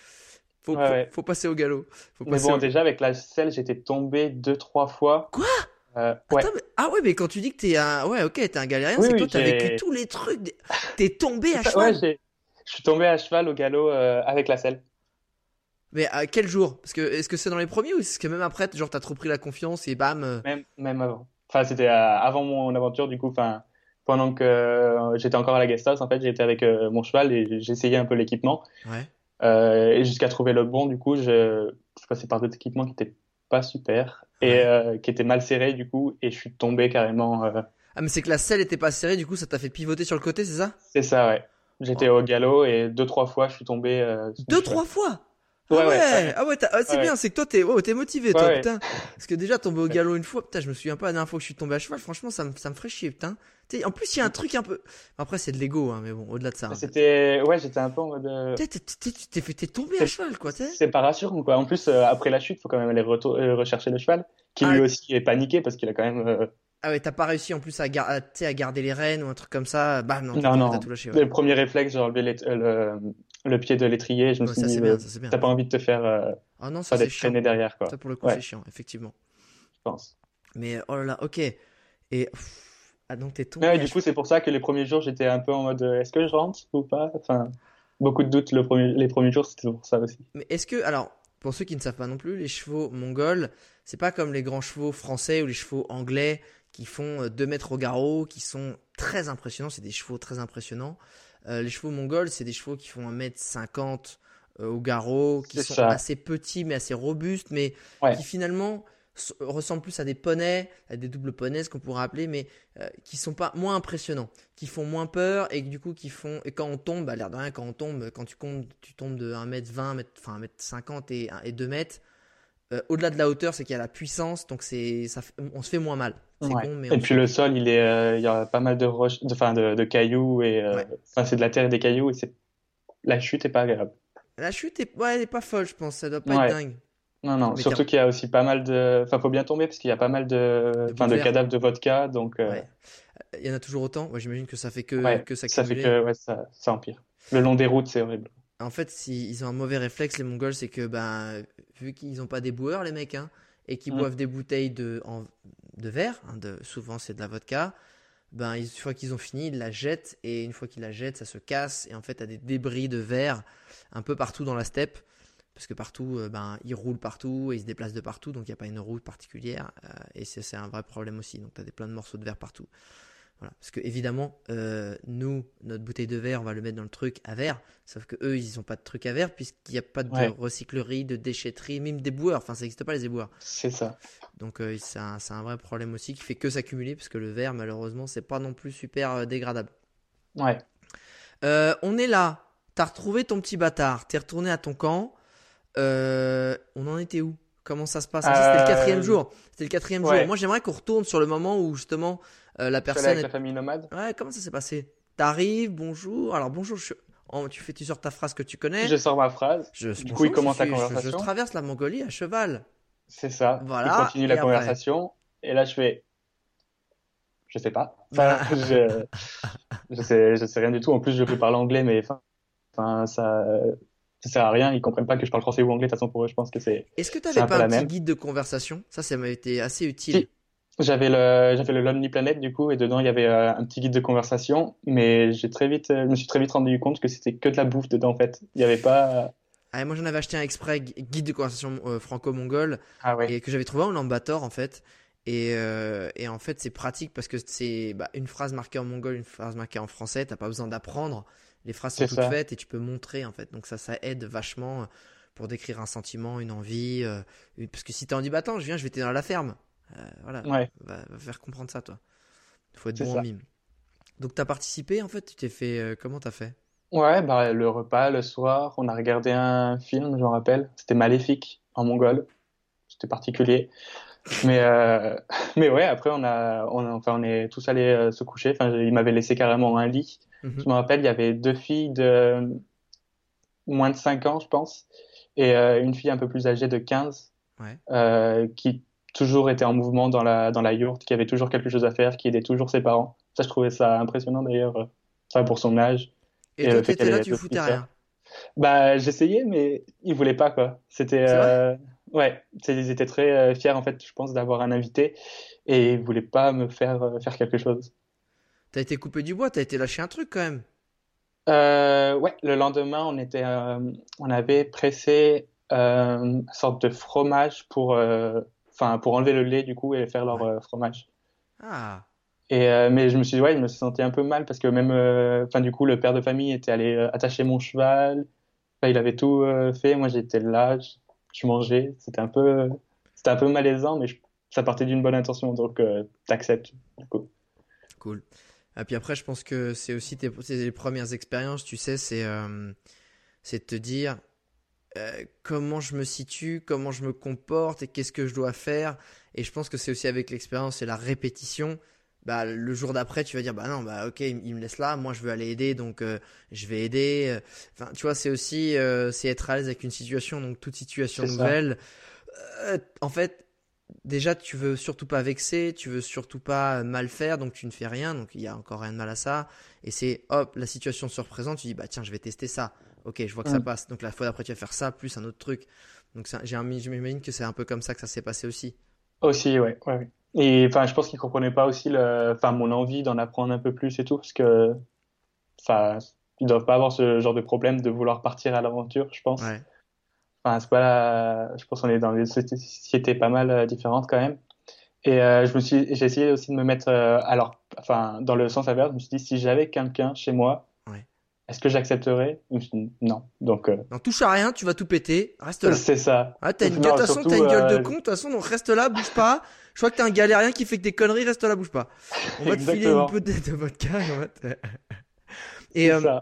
Faut, Ouais, faut, ouais. faut passer au galop. Faut Mais bon au- déjà avec la selle j'étais tombé deux trois fois. Quoi? Euh, ouais. Attends, mais- Ah ouais, mais quand tu dis que t'es un. Ouais, ok, t'es un galérien, Oui, c'est que oui, toi t'as vécu tous les trucs. T'es tombé à cheval. ouais, je suis tombé à cheval au galop euh, avec la selle. Mais à quel jour? Parce que est-ce que c'est dans les premiers ou est-ce que même après, genre t'as trop pris la confiance et bam euh, Même, même avant. Enfin, c'était avant mon aventure, du coup, enfin, pendant que j'étais encore à la guest house, en fait, j'étais avec mon cheval et j'essayais un peu l'équipement. Ouais. Euh, et jusqu'à trouver le bon, du coup, je, je passais par d'autres équipements qui étaient pas super et euh, qui étaient mal serrés, du coup, et je suis tombé carrément. euh, Ah, mais c'est que la selle était pas serrée, du coup ça t'a fait pivoter sur le côté, c'est ça? C'est ça, ouais. J'étais au galop et deux, trois fois, je suis tombé. euh, Deux, trois fois? Ah Ouais, ouais, ouais, ah ouais, ah, c'est Ouais. bien, c'est que toi t'es, oh, t'es motivé, toi, putain. Parce que déjà tomber au galop une fois, putain, je me souviens pas la dernière fois que je suis tombé à cheval, franchement, ça me, ça me ferait chier, putain. T'sais, en plus, il y a un truc un peu, après, c'est de l'ego, hein, mais bon, au-delà de ça. hein. C'était, ouais, j'étais un peu en mode. euh, T'es, t'es, tombé à cheval, quoi. C'est pas rassurant, quoi. En plus, euh, après la chute, faut quand même aller retour- euh, rechercher le cheval, qui Ah. lui aussi est paniqué parce qu'il a quand même. euh, Ah ouais, t'as pas réussi en plus à, gar- à, garder les rênes ou un truc comme ça. Bah non, Non, tout lâché. Le premier réflexe, j'ai enlevé les- le, le pied de l'étrier. Je me Ouais, suis ça dit, euh, bien. t'as pas envie de te faire, euh, Ah non, ça d'être traîné derrière, quoi. Ça pour le coup Ouais. c'est chiant, effectivement. Je pense. Mais oh là là, ok. Et pff, ah donc t'es tombé. Ouais, à du coup, c'est pour ça que les premiers jours, j'étais un peu en mode, euh, est-ce que je rentre ou pas? Enfin, beaucoup de doutes le premier, les premiers jours, c'était pour ça aussi. Mais est-ce que, alors, pour ceux qui ne savent pas non plus, les chevaux mongols, c'est pas comme les grands chevaux français ou les chevaux anglais qui font 2 mètres au garrot, qui sont très impressionnants. C'est des chevaux très impressionnants. Euh, les chevaux mongols, c'est des chevaux qui font 1m50 euh, au garrot, qui sont ça. assez petits mais assez robustes, mais Ouais. qui finalement ressemblent plus à des poneys, à des doubles poneys, ce qu'on pourrait appeler, mais euh, qui sont pas moins impressionnants, qui font moins peur et que du coup qui font et quand on tombe, à l'air de rien, quand on tombe, quand tu comptes, tu tombes de 1m20, mètre- enfin 1m50 et, et 2 mètres, euh, au-delà de la hauteur, c'est qu'il y a la puissance, donc c'est ça, fait- on se fait moins mal. C'est Ouais. con, mais Et puis le sol, il est, euh, il y a pas mal de roches, de, enfin, de, de cailloux et, euh, Ouais. c'est de la terre et des cailloux et c'est, la chute est pas agréable. La chute est, ouais, elle est pas folle, je pense, ça doit pas Ouais. être dingue. Non, non, Mais surtout qu'il y a aussi pas mal de, enfin, faut bien tomber parce qu'il y a pas mal de, De enfin, de cadavres de vodka, donc, euh, Ouais. Il y en a toujours autant. Ouais, J'imagine que ça fait que, ouais, que ça fait s'accumuler. que, ouais, ça, ça empire. Le long des routes, c'est horrible. En fait, si, ils ont un mauvais réflexe, les Mongols, c'est que, ben, vu qu'ils n'ont pas des boueurs, les mecs, hein, et qu'ils Mm. boivent des bouteilles de, en, de verre, hein, souvent c'est de la vodka, ben, une fois qu'ils ont fini, ils la jettent, et une fois qu'ils la jettent, ça se casse, et en fait, t'as des débris de verre un peu partout dans la steppe, parce que partout, euh, ben, ils roulent partout, et ils se déplacent de partout, donc il n'y a pas une route particulière, euh, et c'est c'est un vrai problème aussi, donc t'as des plein de morceaux de verre partout. Voilà. Parce que évidemment, euh, nous, notre bouteille de verre, on va le mettre dans le truc à verre. Sauf que eux, ils n'ont pas de truc à verre puisqu'il n'y a pas de Ouais. recyclerie, de déchetterie, même des boueurs. Enfin, ça n'existe pas les éboueurs. C'est ça. Donc euh, c'est un, vrai problème aussi qui fait que s'accumuler parce que le verre, malheureusement, c'est pas non plus super euh, dégradable. Ouais. Euh, on est là. T'as retrouvé ton petit bâtard. T'es retourné à ton camp. Euh, on en était où? Comment ça se passe? C'était le quatrième jour. C'était le quatrième ouais. jour. Moi, j'aimerais qu'on retourne sur le moment où justement euh, la suis allé personne avec est la famille nomade. Ouais, comment ça s'est passé? T'arrives, bonjour. Alors bonjour, je... oh, tu fais tu sors ta phrase que tu connais. Je sors ma phrase. Je- Du coup, il commence je la suis- je- Je, conversation. traverse la Mongolie à cheval. C'est ça. Voilà, Il continue la après conversation. Et là, je fais, je sais pas. Enfin, Ah. je, je sais, je sais rien du tout. En plus, je peux parler anglais, mais enfin, enfin, ça, ça sert à rien. Ils comprennent pas que je parle français ou anglais. De toute façon, pour eux, je pense que c'est. Est-ce que C'est t'avais un pas un la petit guide de conversation? Ça, ça m'a été assez utile. Si. J'avais le, j'avais le Lonely Planet du coup, et dedans il y avait euh, un petit guide de conversation, mais j'ai très vite, euh, je me suis très vite rendu compte que c'était que de la bouffe dedans en fait. Il y avait pas. Ah, moi, j'en avais acheté un exprès gu- guide de conversation euh, franco-mongole Ah ouais. et que j'avais trouvé en Lambator en fait. Et, euh, et en fait, c'est pratique parce que c'est bah, une phrase marquée en mongol, une phrase marquée en français. T'as pas besoin d'apprendre. Les phrases sont toutes ça. faites et tu peux montrer en fait. Donc ça, ça aide vachement pour décrire un sentiment, une envie. euh, une- parce que si t'es en dit, bah attends, je viens, je vais t'aider dans la ferme. Euh, voilà, Ouais. va, va faire comprendre ça, toi. Faut être bon en ça. mime. Donc t'as participé en fait? Tu t'es fait euh, comment t'as fait? Ouais, bah le repas le soir, on a regardé un film, je me rappelle. C'était Maléfique en mongol. C'était particulier. Mais euh, mais ouais, après on a, on a- enfin on est tous allés euh, se coucher. Enfin, il m'avait laissé carrément un lit. Mhm. Je me rappelle, il y avait deux filles de moins de 5 ans, je pense, et euh, une fille un peu plus âgée de 15, Ouais. euh, qui toujours était en mouvement dans la, dans la yourte, qui avait toujours quelque chose à faire, qui aidait toujours ses parents. Ça, je trouvais ça impressionnant d'ailleurs, euh, enfin, pour son âge. Et, Et toi, fait t'étais là, tu foutais rien. Bah, j'essayais, mais ils voulaient pas, quoi. C'était, euh, ouais, c'est- ils étaient très euh, fiers, en fait, je pense, d'avoir un invité, et ils voulaient pas me faire euh, faire quelque chose. T'as été coupé du bois, t'as été lâché un truc quand même. Euh, ouais, le lendemain, on était, euh, on avait pressé euh, une sorte de fromage pour, euh, enfin, pour enlever le lait du coup et faire leur Ouais. euh, fromage. Ah, Et euh, mais je me suis dit, ouais, je me suis senti un peu mal parce que même, euh, enfin, du coup, le père de famille était allé euh, attacher mon cheval. Il avait tout fait. Moi, j'étais là, je, je mangeais. C'était un peu, c'était un peu malaisant, mais je- ça partait d'une bonne intention, donc t'acceptes. Coup. cool. Et puis après, je pense que c'est aussi tes, premières expériences, tu sais, c'est c'est de te dire, euh, comment je me situe, comment je me comporte et qu'est-ce que je dois faire. Et je pense que c'est aussi avec l'expérience et la répétition. Bah, le jour d'après, tu vas dire, bah non, bah ok, il, me laisse là, moi je veux aller aider, donc euh, je vais aider. Enfin, tu vois, c'est aussi, euh, c'est être à l'aise avec une situation, donc toute situation nouvelle. en fait, déjà, tu veux surtout pas vexer, tu veux surtout pas mal faire, donc tu ne fais rien, donc il y a encore rien de mal à ça. Et c'est, hop, la situation se représente, tu dis, bah tiens, je vais tester ça. Ok, je vois que ça passe. Donc la fois d'après, tu vas faire ça, plus un autre truc. Donc j'imagine que c'est un peu comme ça que ça s'est passé aussi. Aussi, ouais. ouais, Et enfin, je pense qu'ils comprenaient pas aussi le, enfin, mon envie d'en apprendre un peu plus et tout, parce que, enfin, ils doivent pas avoir ce genre de problème de vouloir partir à l'aventure, je pense. Ouais. Enfin, c'est pas je pense qu'on est dans des sociétés pas mal euh, différentes quand même. Et euh, je me suis, j'ai essayé aussi de me mettre, euh, alors, enfin, dans le sens inverse, je me suis dit si j'avais quelqu'un chez moi est-ce que j'accepterais Non. Donc. Euh... Non, touche à rien, tu vas tout péter. Reste là. C'est ça. Ah, t'as une, une gueule de euh, con. De toute façon, donc reste là, bouge pas. Je crois que t'es un galérien qui fait que des conneries. Reste là, bouge pas. On va te filer un peu de, de vodka. Et euh,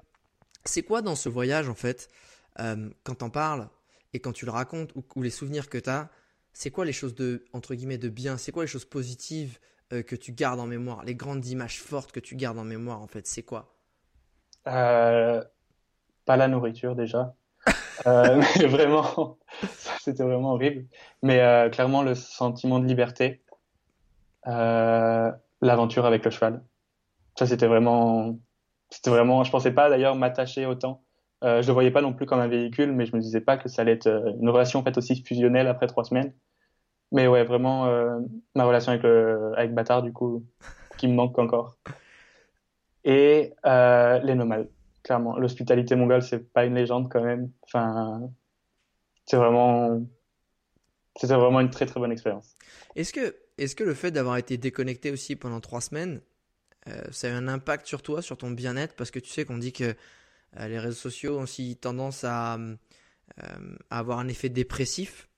c'est quoi dans ce voyage en fait, quand t'en parles et quand tu le racontes ou, ou les souvenirs que t'as, c'est quoi les choses de entre guillemets de bien? C'est quoi les choses positives que tu gardes en mémoire? Les grandes images fortes que tu gardes en mémoire en fait, c'est quoi? Euh, pas la nourriture déjà. euh, mais vraiment, c'était vraiment horrible. Mais euh, clairement, le sentiment de liberté, euh, l'aventure avec le cheval. Ça, c'était vraiment, c'était vraiment. Je pensais pas d'ailleurs m'attacher autant. Euh, je le voyais pas non plus comme un véhicule, mais je me disais pas que ça allait être une relation faite aussi fusionnelle après trois semaines. Mais ouais, vraiment, euh, ma relation avec le, avec Bâtard, du coup, qui me manque encore et euh, les nomades. Clairement, l'hospitalité mongole, c'est pas une légende quand même. Enfin, c'est vraiment, c'était vraiment une très très bonne expérience. Est-ce que, est-ce que le fait d'avoir été déconnecté aussi pendant trois semaines, euh, ça a eu un impact sur toi, sur ton bien-être, parce que tu sais qu'on dit que euh, les réseaux sociaux ont aussi tendance à, avoir un effet dépressif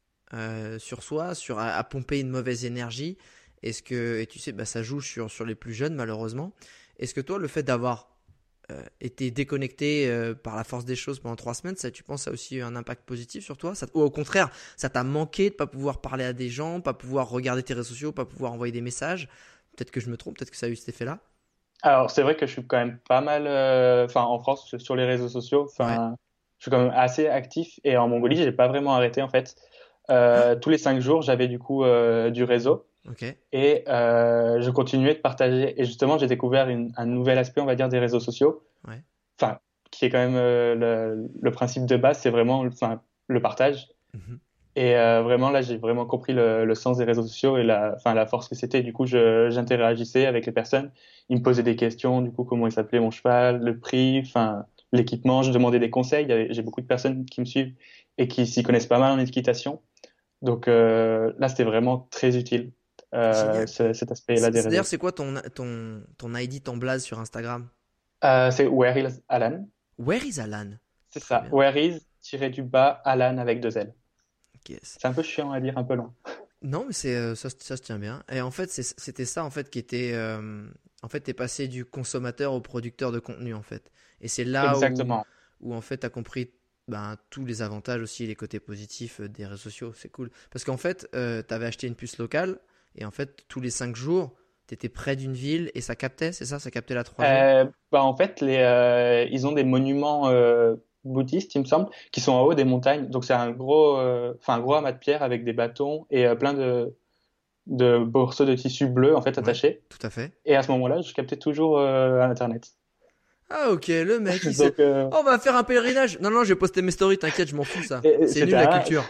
sur soi, sur à, à, pomper une mauvaise énergie. Est-ce que, et tu sais, bah, ça joue sur, sur les plus jeunes malheureusement. Est-ce que toi, le fait d'avoir euh, été déconnecté euh, par la force des choses pendant trois semaines, ça, tu penses, ça a aussi eu un impact positif sur toi? Ça, Ou au contraire, ça t'a manqué de pas pouvoir parler à des gens, pas pouvoir regarder tes réseaux sociaux, pas pouvoir envoyer des messages? Peut-être que je me trompe, peut-être que ça a eu cet effet-là? Alors, c'est vrai que je suis quand même pas mal, euh, enfin, en France, sur les réseaux sociaux, enfin, je suis quand même assez actif et en Mongolie, j'ai pas vraiment arrêté en fait. Tous les cinq jours, j'avais du coup du réseau. Et euh, je continuais de partager. Et justement, j'ai découvert une, un nouvel aspect, on va dire, des réseaux sociaux. Ouais. Enfin, qui est quand même euh, le, le, principe de base, c'est vraiment enfin, le partage. Mm-hmm. Et euh, vraiment, là, j'ai vraiment compris le, le, sens des réseaux sociaux et la, enfin, la force que c'était. Du coup, j'interagissais avec les personnes. Ils me posaient des questions, du coup, comment il s'appelait mon cheval, le prix, enfin, l'équipement. Je demandais des conseils. J'ai beaucoup de personnes qui me suivent et qui s'y connaissent pas mal en équitation. Donc là, c'était vraiment très utile euh, cet aspect-là des réseaux. D'ailleurs, c'est quoi ton, ton, ton ID, ton blaze sur Instagram? Euh, C'est Where is Alan? Where is Alan? C'est ça. Where is tiré du bas Alan avec deux L. C'est un peu chiant à dire, un peu long. Non, mais c'est euh, ça, ça, se tient bien. Et en fait, c'était ça en fait qui était. Euh, en fait, t'es passé du consommateur au producteur de contenu en fait. Et c'est là Exactement. où, où en fait t'as compris ben, tous les avantages aussi, les côtés positifs des réseaux sociaux. C'est cool. Parce qu'en fait, euh, t'avais acheté une puce locale et en fait, tous les 5 jours, tu étais près d'une ville et ça captait, c'est ça? Ça captait la 3 euh, bah, En fait, les, euh, ils ont des monuments euh, bouddhistes, il me semble, qui sont en haut des montagnes. Donc c'est un gros, euh, un gros amas de pierre avec des bâtons et euh, plein de, de morceaux de tissu bleu en fait attachés. tout à fait. Et à ce moment-là, je captais toujours à Internet. Ah ok, le mec, il Donc, oh, on va faire un pèlerinage. Non non, j'ai posté mes stories, t'inquiète, je m'en fous ça. C'est nul la culture.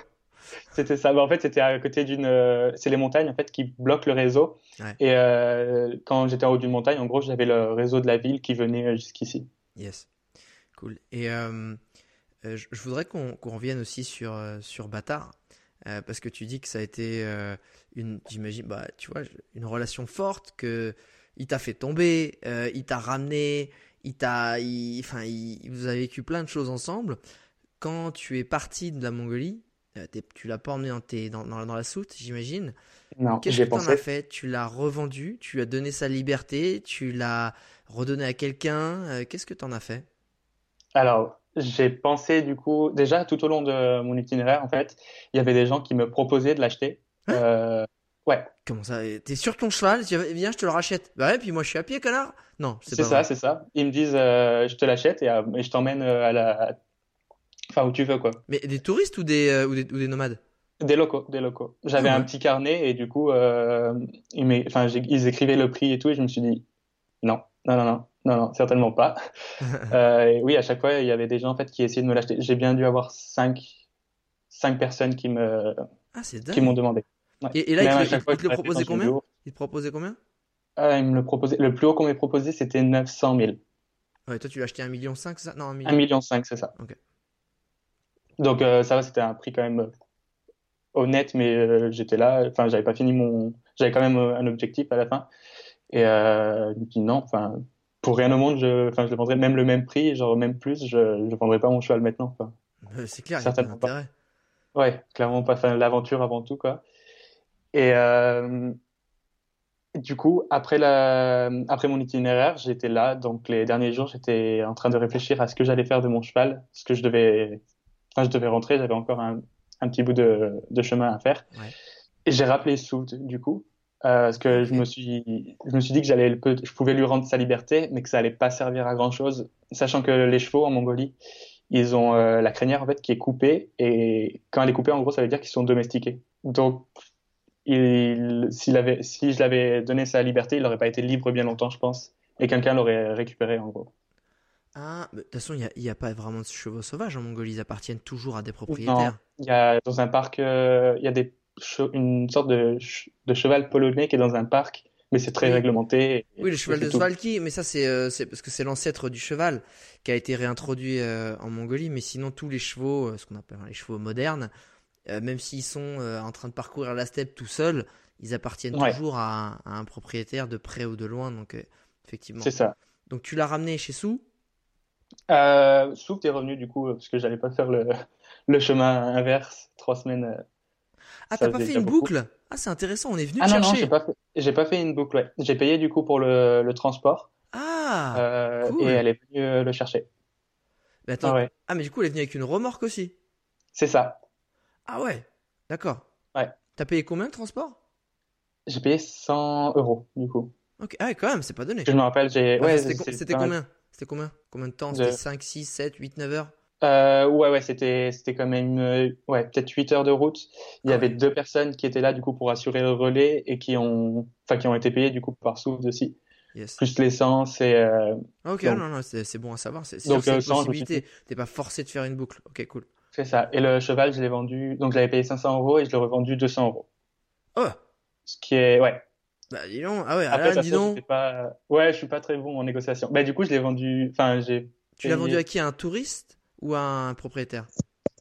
C'était ça. Bah, en fait, c'était à côté d'une. Euh, c'est les montagnes en fait qui bloquent le réseau. Ouais. Et euh, quand j'étais en haut d'une montagne, en gros, j'avais le réseau de la ville qui venait euh, jusqu'ici. Yes. Cool. Et euh, je, voudrais qu'on qu revienne aussi sur sur Bâtard. parce que tu dis que ça a été une, j'imagine, bah, tu vois, une relation forte, que il t'a fait tomber, il t'a ramené, il t'a, enfin, vous avez vécu plein de choses ensemble. Quand tu es parti de la Mongolie, tu l'as pas emmené dans, tes, dans, dans, dans, la soute, j'imagine. Non, Qu'est-ce que tu en as fait? Tu l'as revendu, tu as donné sa liberté, tu l'as redonné à quelqu'un. Euh, Qu'est-ce que tu en as fait? Alors, j'ai pensé du coup, déjà tout au long de mon itinéraire, en fait, il y avait des gens qui me proposaient de l'acheter. Hein? Euh, ouais, Comment ça? T'es sur ton cheval dis, Viens, je te le rachète. Bah ouais, puis moi je suis à pied, connard. Non, c'est ça, c'est ça. Ils me disent, euh, je te l'achète et, et je t'emmène à la, enfin où tu veux quoi. Mais des touristes ou des, euh, ou des, ou des nomades? Des locaux, des locaux. J'avais Ah ouais. un petit carnet et du coup, euh, ils, enfin, écrivaient le prix et tout et je me suis dit, non, non, non, non, non, non, certainement pas. Euh, et oui, à chaque fois, il y avait des gens en fait qui essayaient de me l'acheter. J'ai bien dû avoir cinq, cinq personnes qui me, Ah, qui m'ont demandé. Ouais. Et, et là, Même à ils te, fois le une combien? te proposaient combien? Euh, ils me le proposaient. Le plus haut qu'on m'ait proposé, c'était 900 000. Ouais, toi tu l'as acheté 1,5 million, c'est ça? Non, 1 million. 1,5 million, c'est ça. Ok. Donc euh, ça va, c'était un prix quand même euh, honnête, mais euh, j'étais là, enfin j'avais pas fini mon, j'avais quand même euh, un objectif à la fin. Et euh, je me dis non, enfin pour rien au monde, je, enfin je le vendrais même le même prix, genre même plus, je, je vendrais pas mon cheval maintenant. Quoi. Euh, C'est clair, il y a pas Certainement pas. d'intérêt. Ouais, clairement pas. Enfin l'aventure avant tout quoi. Et euh, du coup après la, après mon itinéraire, j'étais là, donc les derniers jours, j'étais en train de réfléchir à ce que j'allais faire de mon cheval, ce que je devais, enfin je devais rentrer, j'avais encore un, un petit bout de, de chemin à faire. Ouais. Et j'ai rappelé Soud du coup, euh, parce que je me suis, je me suis dit que j'allais, je pouvais lui rendre sa liberté, mais que ça allait pas servir à grand chose, sachant que les chevaux en Mongolie, ils ont euh, la crinière en fait qui est coupée et quand elle est coupée, en gros, ça veut dire qu'ils sont domestiqués. Donc il, avait, si je l'avais donné sa liberté, il n'aurait pas été libre bien longtemps, je pense, et quelqu'un l'aurait récupéré en gros. Ah, de toute façon, il n'y a, pas vraiment de chevaux sauvages en Mongolie, ils appartiennent toujours à des propriétaires. Il y a dans un parc, euh, il y a des une sorte de, ch- de cheval polonais qui est dans un parc, mais c'est très Oui. réglementé. et- Oui, le cheval de. Svalki, mais ça c'est euh, parce que c'est l'ancêtre du cheval qui a été réintroduit euh, en Mongolie, mais sinon tous les chevaux, euh, ce qu'on appelle les chevaux modernes, même s'ils sont en train de parcourir la steppe tout seuls, ils appartiennent Ouais. toujours à, un- à un propriétaire de près ou de loin, donc effectivement. C'est ça. Donc tu l'as ramené chez Sou Euh, Soup est revenu du coup parce que j'allais pas faire le, le chemin inverse trois semaines. euh. Ah, t'as pas fait une beaucoup. boucle? Ah, c'est intéressant, on est venu Ah te non non, j'ai pas fait, j'ai pas fait une boucle. Ouais. J'ai payé du coup pour le, le transport Ah, euh, cool. et elle est venue euh, le chercher. mais attends. Ah ouais, Ah, mais du coup, elle est venue avec une remorque aussi. c'est ça. Ah ouais, d'accord. Ouais. T'as payé combien de transport? J'ai payé 100 euros du coup. Ok, ah ouais, quand même, c'est pas donné. Je me rappelle, j'ai Enfin, ouais, c'était combien? C'était combien? Combien de temps? De- C'était 5, 6, 7, 8, 9 heures? Euh, ouais, ouais, c'était, c'était quand même, euh, ouais, peut-être 8 heures de route. Il y Ah avait ouais. deux personnes qui étaient là, du coup, pour assurer le relais et qui ont, enfin, qui ont été payées, du coup, par Soud aussi. Yes. Plus l'essence et, euh, Ah, ok, donc- non, non, c'est c'est bon à savoir. C'est Donc, euh, une je me suis possibilité. T'es pas forcé de faire une boucle. Ok, cool. c'est ça. Et le cheval, je l'ai vendu, donc je l'avais payé 500 euros et je l'ai revendu 200 euros. Oh Ce qui est, ouais. Bah, dis donc. Ah ouais, Après, là, dis donc. pas, ouais, je suis pas très bon en négociation. Bah, du coup, je l'ai vendu, enfin, j'ai Tu l'as vendu à qui À un touriste ou à un propriétaire?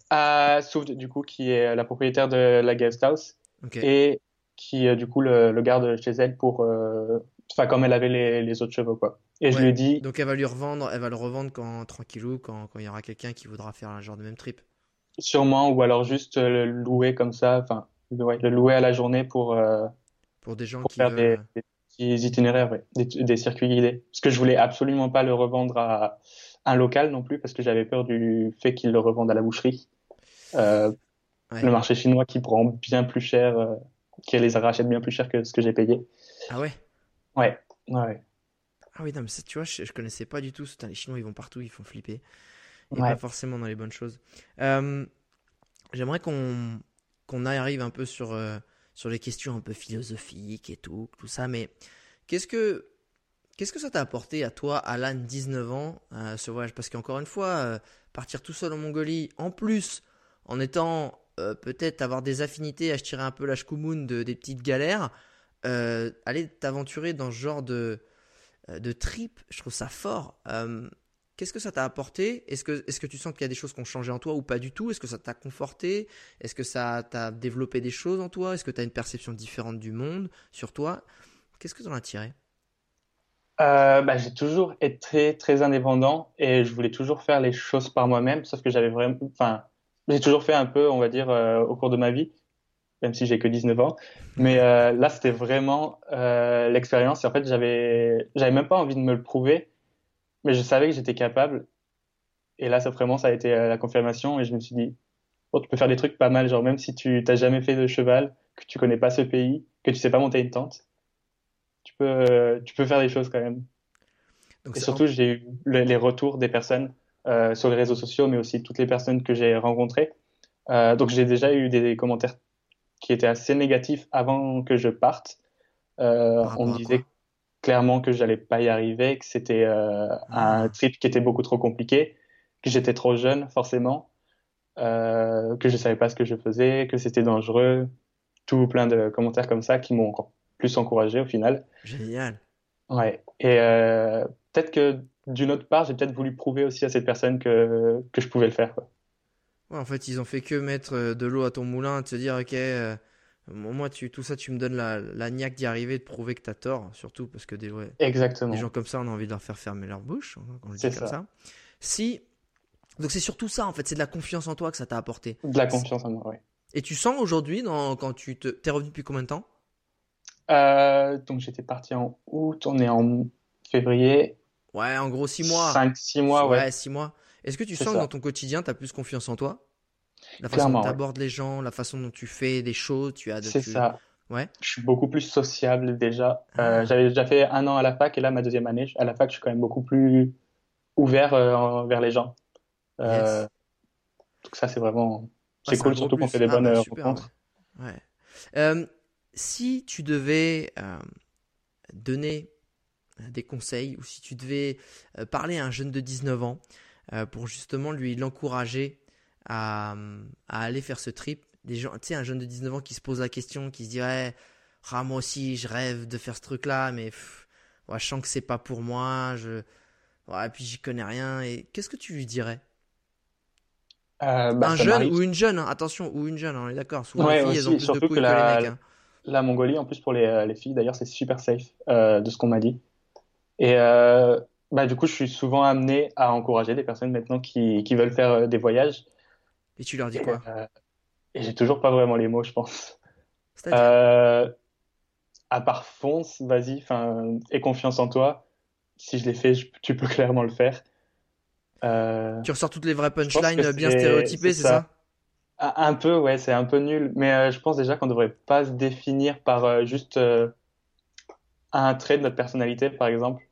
À Soud, du coup, qui est la propriétaire de la guest house. Et qui euh, du coup le, le garde chez elle pour euh, enfin comme elle avait les, les autres chevaux quoi et je lui dit Donc elle va lui revendre, elle va le revendre quand tranquillou, quand quand il y aura quelqu'un qui voudra faire un genre de même trip. sûrement ou alors juste euh, le louer comme ça enfin le- ouais, le louer à la journée pour euh, Pour des gens pour qui faire des, veulent. des petits itinéraires ouais, des, des circuits guidés parce que je voulais absolument pas le revendre à un local non plus parce que j'avais peur du fait qu'il le revende à la boucherie euh, Ouais. le marché chinois qui prend bien plus cher euh, qui les rachète bien plus cher que ce que j'ai payé Ah ouais? Ouais ouais Ah oui, non, mais ça, tu vois, je, je connaissais pas du tout. Putain, les Chinois, ils vont partout, ils font flipper. Et Ouais. pas forcément dans les bonnes choses. Euh, J'aimerais qu'on qu'on arrive un peu sur, euh, sur les questions un peu philosophiques et tout, tout ça. Mais qu'est-ce que qu'est-ce que ça t'a apporté à toi, Alan, 19 ans, ce voyage? Parce qu'encore une fois, euh, partir tout seul en Mongolie, en plus, en étant euh, peut-être avoir des affinités à tirer un peu la shkumun de, des petites galères, euh, aller t'aventurer dans ce genre de, de trip, je trouve ça fort. Qu'est-ce que ça t'a apporté? Est-ce que, est que tu sens qu'il y a des choses qui ont changé en toi ou pas du tout? Est-ce que ça t'a conforté? Est-ce que ça t'a développé des choses en toi? Est-ce que tu as une perception différente du monde sur toi? Qu'est-ce que tu en as tiré? Euh, bah, j'ai toujours été très, indépendant et je voulais toujours faire les choses par moi-même, sauf que j'avais vraiment, enfin, j'ai toujours fait un peu, on va dire, euh, au cours de ma vie, même si j'ai que 19 ans. Mais euh, là, c'était vraiment l'expérience. En fait, j'avais, j'avais même pas envie de me le prouver, mais je savais que j'étais capable. Et là, ça vraiment, ça a été la confirmation. Et je me suis dit, oh, tu peux faire des trucs pas mal. Genre, même si tu t'as jamais fait de cheval, que tu connais pas ce pays, que tu sais pas monter une tente, tu peux, tu peux faire des choses quand même. et surtout, j'ai eu les retours des personnes euh, sur les réseaux sociaux, mais aussi toutes les personnes que j'ai rencontrées. Euh, donc, j'ai déjà eu des commentaires qui étaient assez négatifs avant que je parte. Euh, on me disait clairement que j'allais pas y arriver, que c'était euh, un trip qui était beaucoup trop compliqué, que j'étais trop jeune forcément, euh, que je savais pas ce que je faisais, que c'était dangereux, tout plein de commentaires comme ça qui m'ont encore plus encouragé au final. Génial. Ouais. Et euh, peut-être que d'une autre part, j'ai peut-être voulu prouver aussi à cette personne que, que je pouvais le faire. Quoi. Ouais, en fait, ils ont fait que mettre de l'eau à ton moulin, de se dire, ok, moi, tu, tout ça, tu me donnes la, la niaque d'y arriver, de prouver que tu as tort, surtout parce que des, Exactement. des gens comme ça, on a envie de leur faire fermer leur bouche, hein, quand je dis comme ça. Si, donc c'est surtout ça, en fait, c'est de la confiance en toi que ça t'a apporté. De la confiance en moi, oui. Et tu sens aujourd'hui, quand tu te, t'es revenu depuis combien de temps? Euh, Donc j'étais parti en août, on est en février. Ouais, en gros 6 mois. 5, 6 mois, ouais. Ouais, 6 mois. Est-ce que tu sens que dans ton quotidien, tu as plus confiance en toi? La façon dont tu abordes les gens, la façon dont tu fais des choses, tu as. C'est ça. Ouais. Je suis beaucoup plus sociable déjà. Euh, ah. J'avais déjà fait un an à la fac et là, ma deuxième année, à la fac, je suis quand même beaucoup plus ouvert euh, vers les gens. Euh, donc ça, c'est vraiment... C'est cool, surtout qu'on fait des ah, bonnes bah, rencontres. Ouais. si tu devais donner des conseils ou si tu devais parler à un jeune de 19 ans pour justement lui l'encourager à, à, aller faire ce trip, des gens, tu sais, un jeune de 19 ans qui se pose la question, qui se dirait, ah, moi aussi, je rêve de faire ce truc-là, mais ouais, je sens que c'est pas pour moi, je, ouais, puis j'y connais rien, et qu'est-ce que tu lui dirais? Euh, bah, un jeune ou une jeune, hein, attention, ou une jeune, hein, on est d'accord. Souvent, les filles, elles ont plus de couilles que, la, que les mecs. Hein. La Mongolie, en plus, pour les, les filles, d'ailleurs, c'est super safe, euh, de ce qu'on m'a dit. Et euh, bah, du coup, je suis souvent amené à encourager des personnes maintenant qui, qui veulent faire des voyages. Et tu leur dis quoi Et j'ai toujours pas vraiment les mots, je pense. à part fonce, vas-y, aie confiance en toi. Si je l'ai fait, tu peux clairement le faire. Euh, tu ressors toutes les vraies punchlines bien stéréotypées, c'est ça, Un peu, ouais, c'est un peu nul. Mais euh, je pense déjà qu'on devrait pas se définir par euh, juste un trait de notre personnalité, par exemple.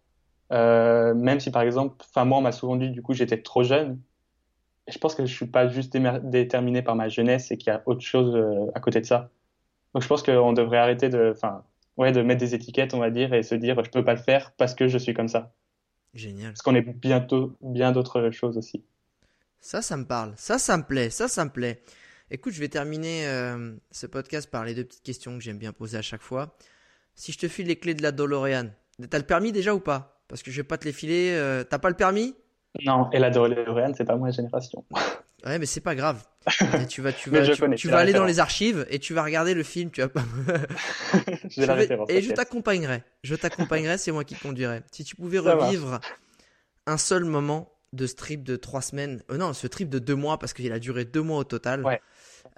même si, par exemple, enfin moi, on m'a souvent dit, du coup, j'étais trop jeune. Je pense que je suis pas juste déterminé par ma jeunesse et qu'il y a autre chose à côté de ça. Donc je pense qu'on devrait arrêter de, enfin, ouais, de mettre des étiquettes, on va dire, et se dire, je peux pas le faire parce que je suis comme ça. Génial. Parce qu'on est bientôt bien d'autres choses aussi. Ça, ça me parle. Ça, ça me plaît. Ça, ça me plaît. Écoute, je vais terminer euh, ce podcast par les deux petites questions que j'aime bien poser à chaque fois. Si je te file les clés de la DeLorean, t'as le permis déjà ou pas? Parce que je vais pas te les filer. Euh, t'as pas le permis? Non, et la DeLorean, c'est pas ma génération. Ouais, mais c'est pas grave. tu vas, tu vas, tu, vas aller dans les archives et tu vas regarder le film. Tu vas pas. et je t'accompagnerai. Je t'accompagnerai. C'est moi qui conduirai. Si tu pouvais revivre un seul moment de ce trip de trois semaines, euh, non, ce trip de deux mois parce qu'il a duré deux mois au total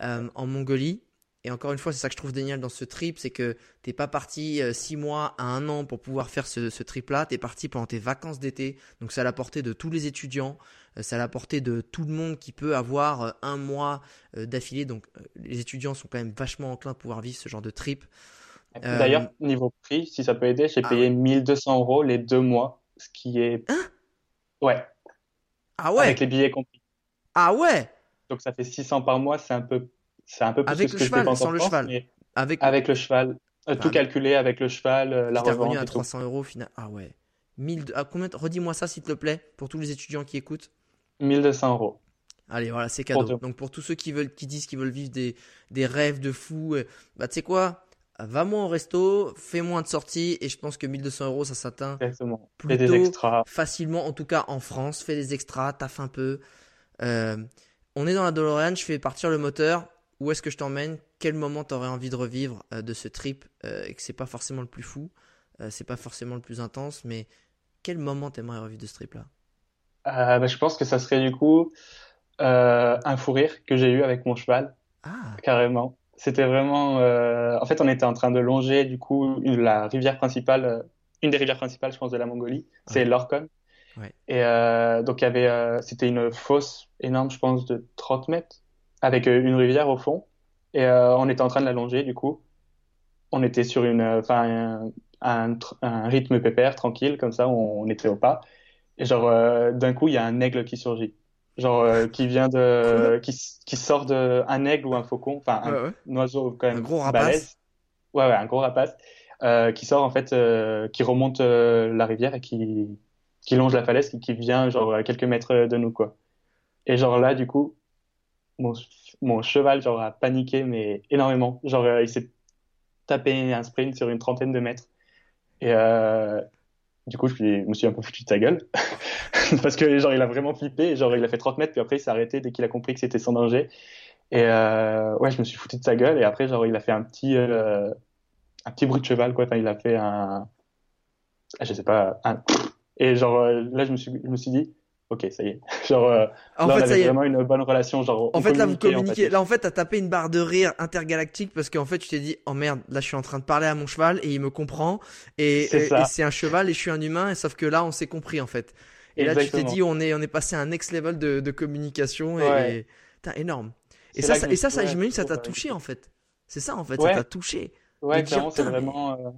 euh, en Mongolie. Et encore une fois, c'est ça que je trouve génial dans ce trip, c'est que t'es pas parti euh, six mois à un an pour pouvoir faire ce, ce trip-là. T'es parti pendant tes vacances d'été. Donc c'est à la portée de tous les étudiants. Euh, c'est à la portée de tout le monde qui peut avoir euh, un mois euh, d'affilée. Donc les étudiants sont quand même vachement enclins de pouvoir vivre ce genre de trip. D'ailleurs, niveau prix, si ça peut aider, j'ai ah payé 1200 euros les deux mois, ce qui est. Hein? Ouais. Ah ouais? Avec les billets compris. Ah ouais? Donc ça fait 600 par mois, c'est un peu, c'est un peu plus avec que le ce cheval, que je sans le France, cheval. Avec... avec le cheval, tout calculé avec le cheval, la revente. revenu à 300 euros final. Ah ouais. 1000. Ah, combien Redis-moi ça s'il te plaît pour tous les étudiants qui écoutent. 1200 euros. Allez, voilà, c'est cadeau. Donc pour tous ceux qui veulent, qui disent qu'ils veulent vivre des, des rêves de fou, euh, bah tu sais quoi, va-moi au resto, fais-moi de sortie et je pense que 1200 euros ça s'atteint plutôt des extras. facilement, en tout cas en France. Fais des extras, taffe un peu. Euh, on est dans la DeLorean, je fais partir le moteur. Où est-ce que je t'emmène? Quel moment t'aurais envie de revivre euh, de ce trip et que c'est pas forcément le plus fou, c'est pas forcément le plus intense, mais quel moment t'aimerais revivre de ce trip là euh, bah, je pense que ça serait du coup euh, un fou rire que j'ai eu avec mon cheval, ah. carrément. C'était vraiment. Euh, en fait, on était en train de longer du coup la rivière principale, une des rivières principales, je pense, de la Mongolie, c'est l'Orkhon. Ouais. Et euh, donc il y avait, euh, c'était une fosse énorme, je pense, de 30 mètres, avec euh, une rivière au fond. Et euh, on était en train de la longer, du coup. On était sur une, euh, enfin, un, un, rythme pépère, tranquille, comme ça, on, on était au pas. Et genre, d'un coup, il y a un aigle qui surgit. Genre, euh, qui vient de, qui, qui sort de, un aigle ou un faucon, enfin, un, Ouais, ouais. un oiseau quand même Un gros rapace. balèze. Ouais, ouais, un gros rapace, euh, qui sort en fait, qui remonte la rivière et qui, qui longe la falaise et qui vient genre à quelques mètres de nous, quoi. Et genre là, du coup, mon, cheval genre a paniqué, mais énormément. Genre, euh, il s'est tapé un sprint sur une trentaine de mètres. Et euh, du coup, je, me suis un peu foutu de sa gueule. Parce que genre, il a vraiment flippé. Genre, il a fait 30 mètres, puis après, il s'est arrêté dès qu'il a compris que c'était sans danger. Et euh, ouais, je me suis foutu de sa gueule. Et après, genre, il a fait un petit, un petit bruit de cheval, quoi. Il a fait un, je sais pas, et genre, là, je me suis, je me suis dit, ok, ça y est. Genre, euh, En là, on fait, ça avait y est. vraiment une bonne relation. Genre, En on fait, là, vous en communiquez. fait. Là, en fait, t'as tapé une barre de rire intergalactique parce qu'en fait, tu t'es dit, oh merde, là, je suis en train de parler à mon cheval et il me comprend. Et C'est ça. un cheval et je suis un humain. Et sauf que là, on s'est compris, en fait. Et là, tu t'es dit, on est, on est passé à un next level de, de communication et, Ouais. et- putain, énorme. Et ça, ça- et ça, ça, j'imagine que ça t'a touché, en fait. C'est ça, en fait, Ouais. ça t'a touché. Ouais, clairement, c'est vraiment. euh,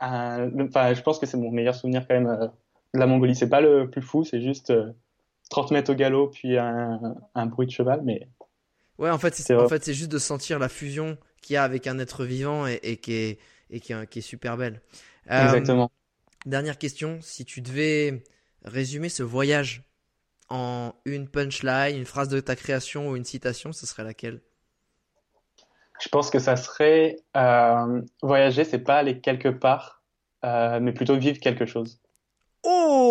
un... Enfin, je pense que c'est mon meilleur souvenir quand même euh, la Mongolie. C'est pas le plus fou, c'est juste euh, 30 mètres au galop, puis un, un bruit de cheval, mais Ouais, en fait, c'est, en fait, c'est juste de sentir la fusion qu'il y a avec un être vivant et, et qui est, et qui est, qui est super belle. Euh, exactement. Dernière question, si tu devais résumer ce voyage en une punchline, une phrase de ta création ou une citation, ce serait laquelle? Je pense que ça serait euh, voyager, c'est pas aller quelque part, euh, mais plutôt vivre quelque chose.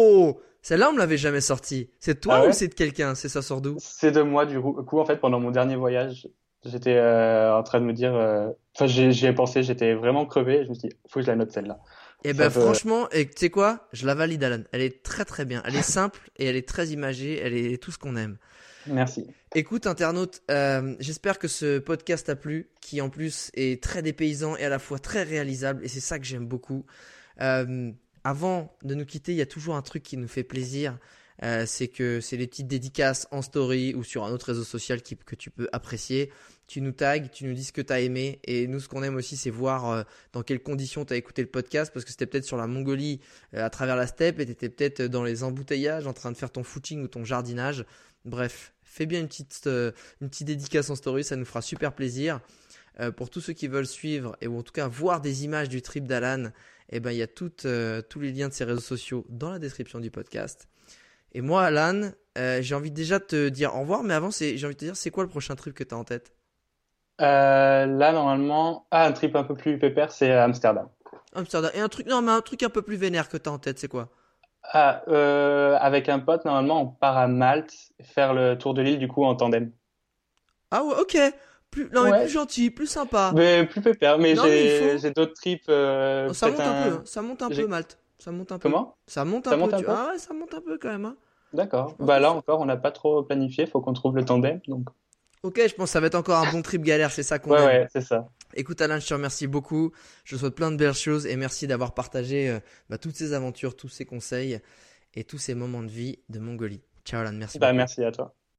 Oh Celle-là, on me l'avait jamais sortie. C'est toi Ah ouais ou c'est de quelqu'un? C'est ça sort d'où? C'est de moi, du coup, en fait, pendant mon dernier voyage, j'étais euh, en train de me dire. euh, Enfin, j'y j'y ai pensé, j'étais vraiment crevé. et Je me suis dit, faut que je la note celle-là. Eh Ça ben peut- franchement, et tu sais quoi? Je la valide, Alan. Elle est très très bien. Elle est simple et elle est très imagée. Elle est tout ce qu'on aime. Merci. Écoute, internaute, euh, j'espère que ce podcast t'a plu, qui en plus est très dépaysant et à la fois très réalisable, et c'est ça que j'aime beaucoup. Euh, avant de nous quitter, il y a toujours un truc qui nous fait plaisir, euh, c'est que c'est les petites dédicaces en story ou sur un autre réseau social que tu peux apprécier. Tu nous tags, tu nous dis ce que tu as aimé, et nous, ce qu'on aime aussi, c'est voir euh, dans quelles conditions tu as écouté le podcast, parce que c'était peut-être sur la Mongolie euh, à travers la steppe, et tu étais peut-être dans les embouteillages en train de faire ton footing ou ton jardinage. Bref, fais bien une petite, une dédicace en story, ça nous fera super plaisir. Pour tous ceux qui veulent suivre et ou en tout cas voir des images du trip d'Alan, eh ben, il y a toutes, euh, tous les liens de ses réseaux sociaux dans la description du podcast. Et moi, Alan, euh, j'ai envie déjà de te dire au revoir, mais avant, j'ai envie de te dire, c'est quoi le prochain trip que tu as en tête? Euh, là, normalement, ah, un trip un peu plus pépère, c'est Amsterdam. Amsterdam. Et un truc, non, mais un truc un peu plus vénère que tu as en tête, c'est quoi? Ah, avec un pote, normalement, on part à Malte faire le tour de l'île du coup en tandem. Ah ouais, ok. Plus, non, mais Ouais. plus gentil, plus sympa. Mais plus pépère, mais j'ai faut- d'autres trips. euh, Oh, ça monte un peu, hein. ça monte un peu, Malte. Ça monte un peu. Comment? Ça monte un Ça peu. monte un tu- peu? Ah ouais, ça monte un peu quand même. hein. D'accord. Bah là encore, on n'a pas trop planifié, faut qu'on trouve le tandem. Donc Ok, je pense que ça va être encore un bon trip galère, c'est ça qu'on ouais, aime. ouais, c'est ça. Écoute Alain, je te remercie beaucoup. Je te souhaite plein de belles choses et merci d'avoir partagé euh, bah, toutes ces aventures, tous ces conseils et tous ces moments de vie de Mongolie. Ciao Alan, merci Bah beaucoup. merci à toi.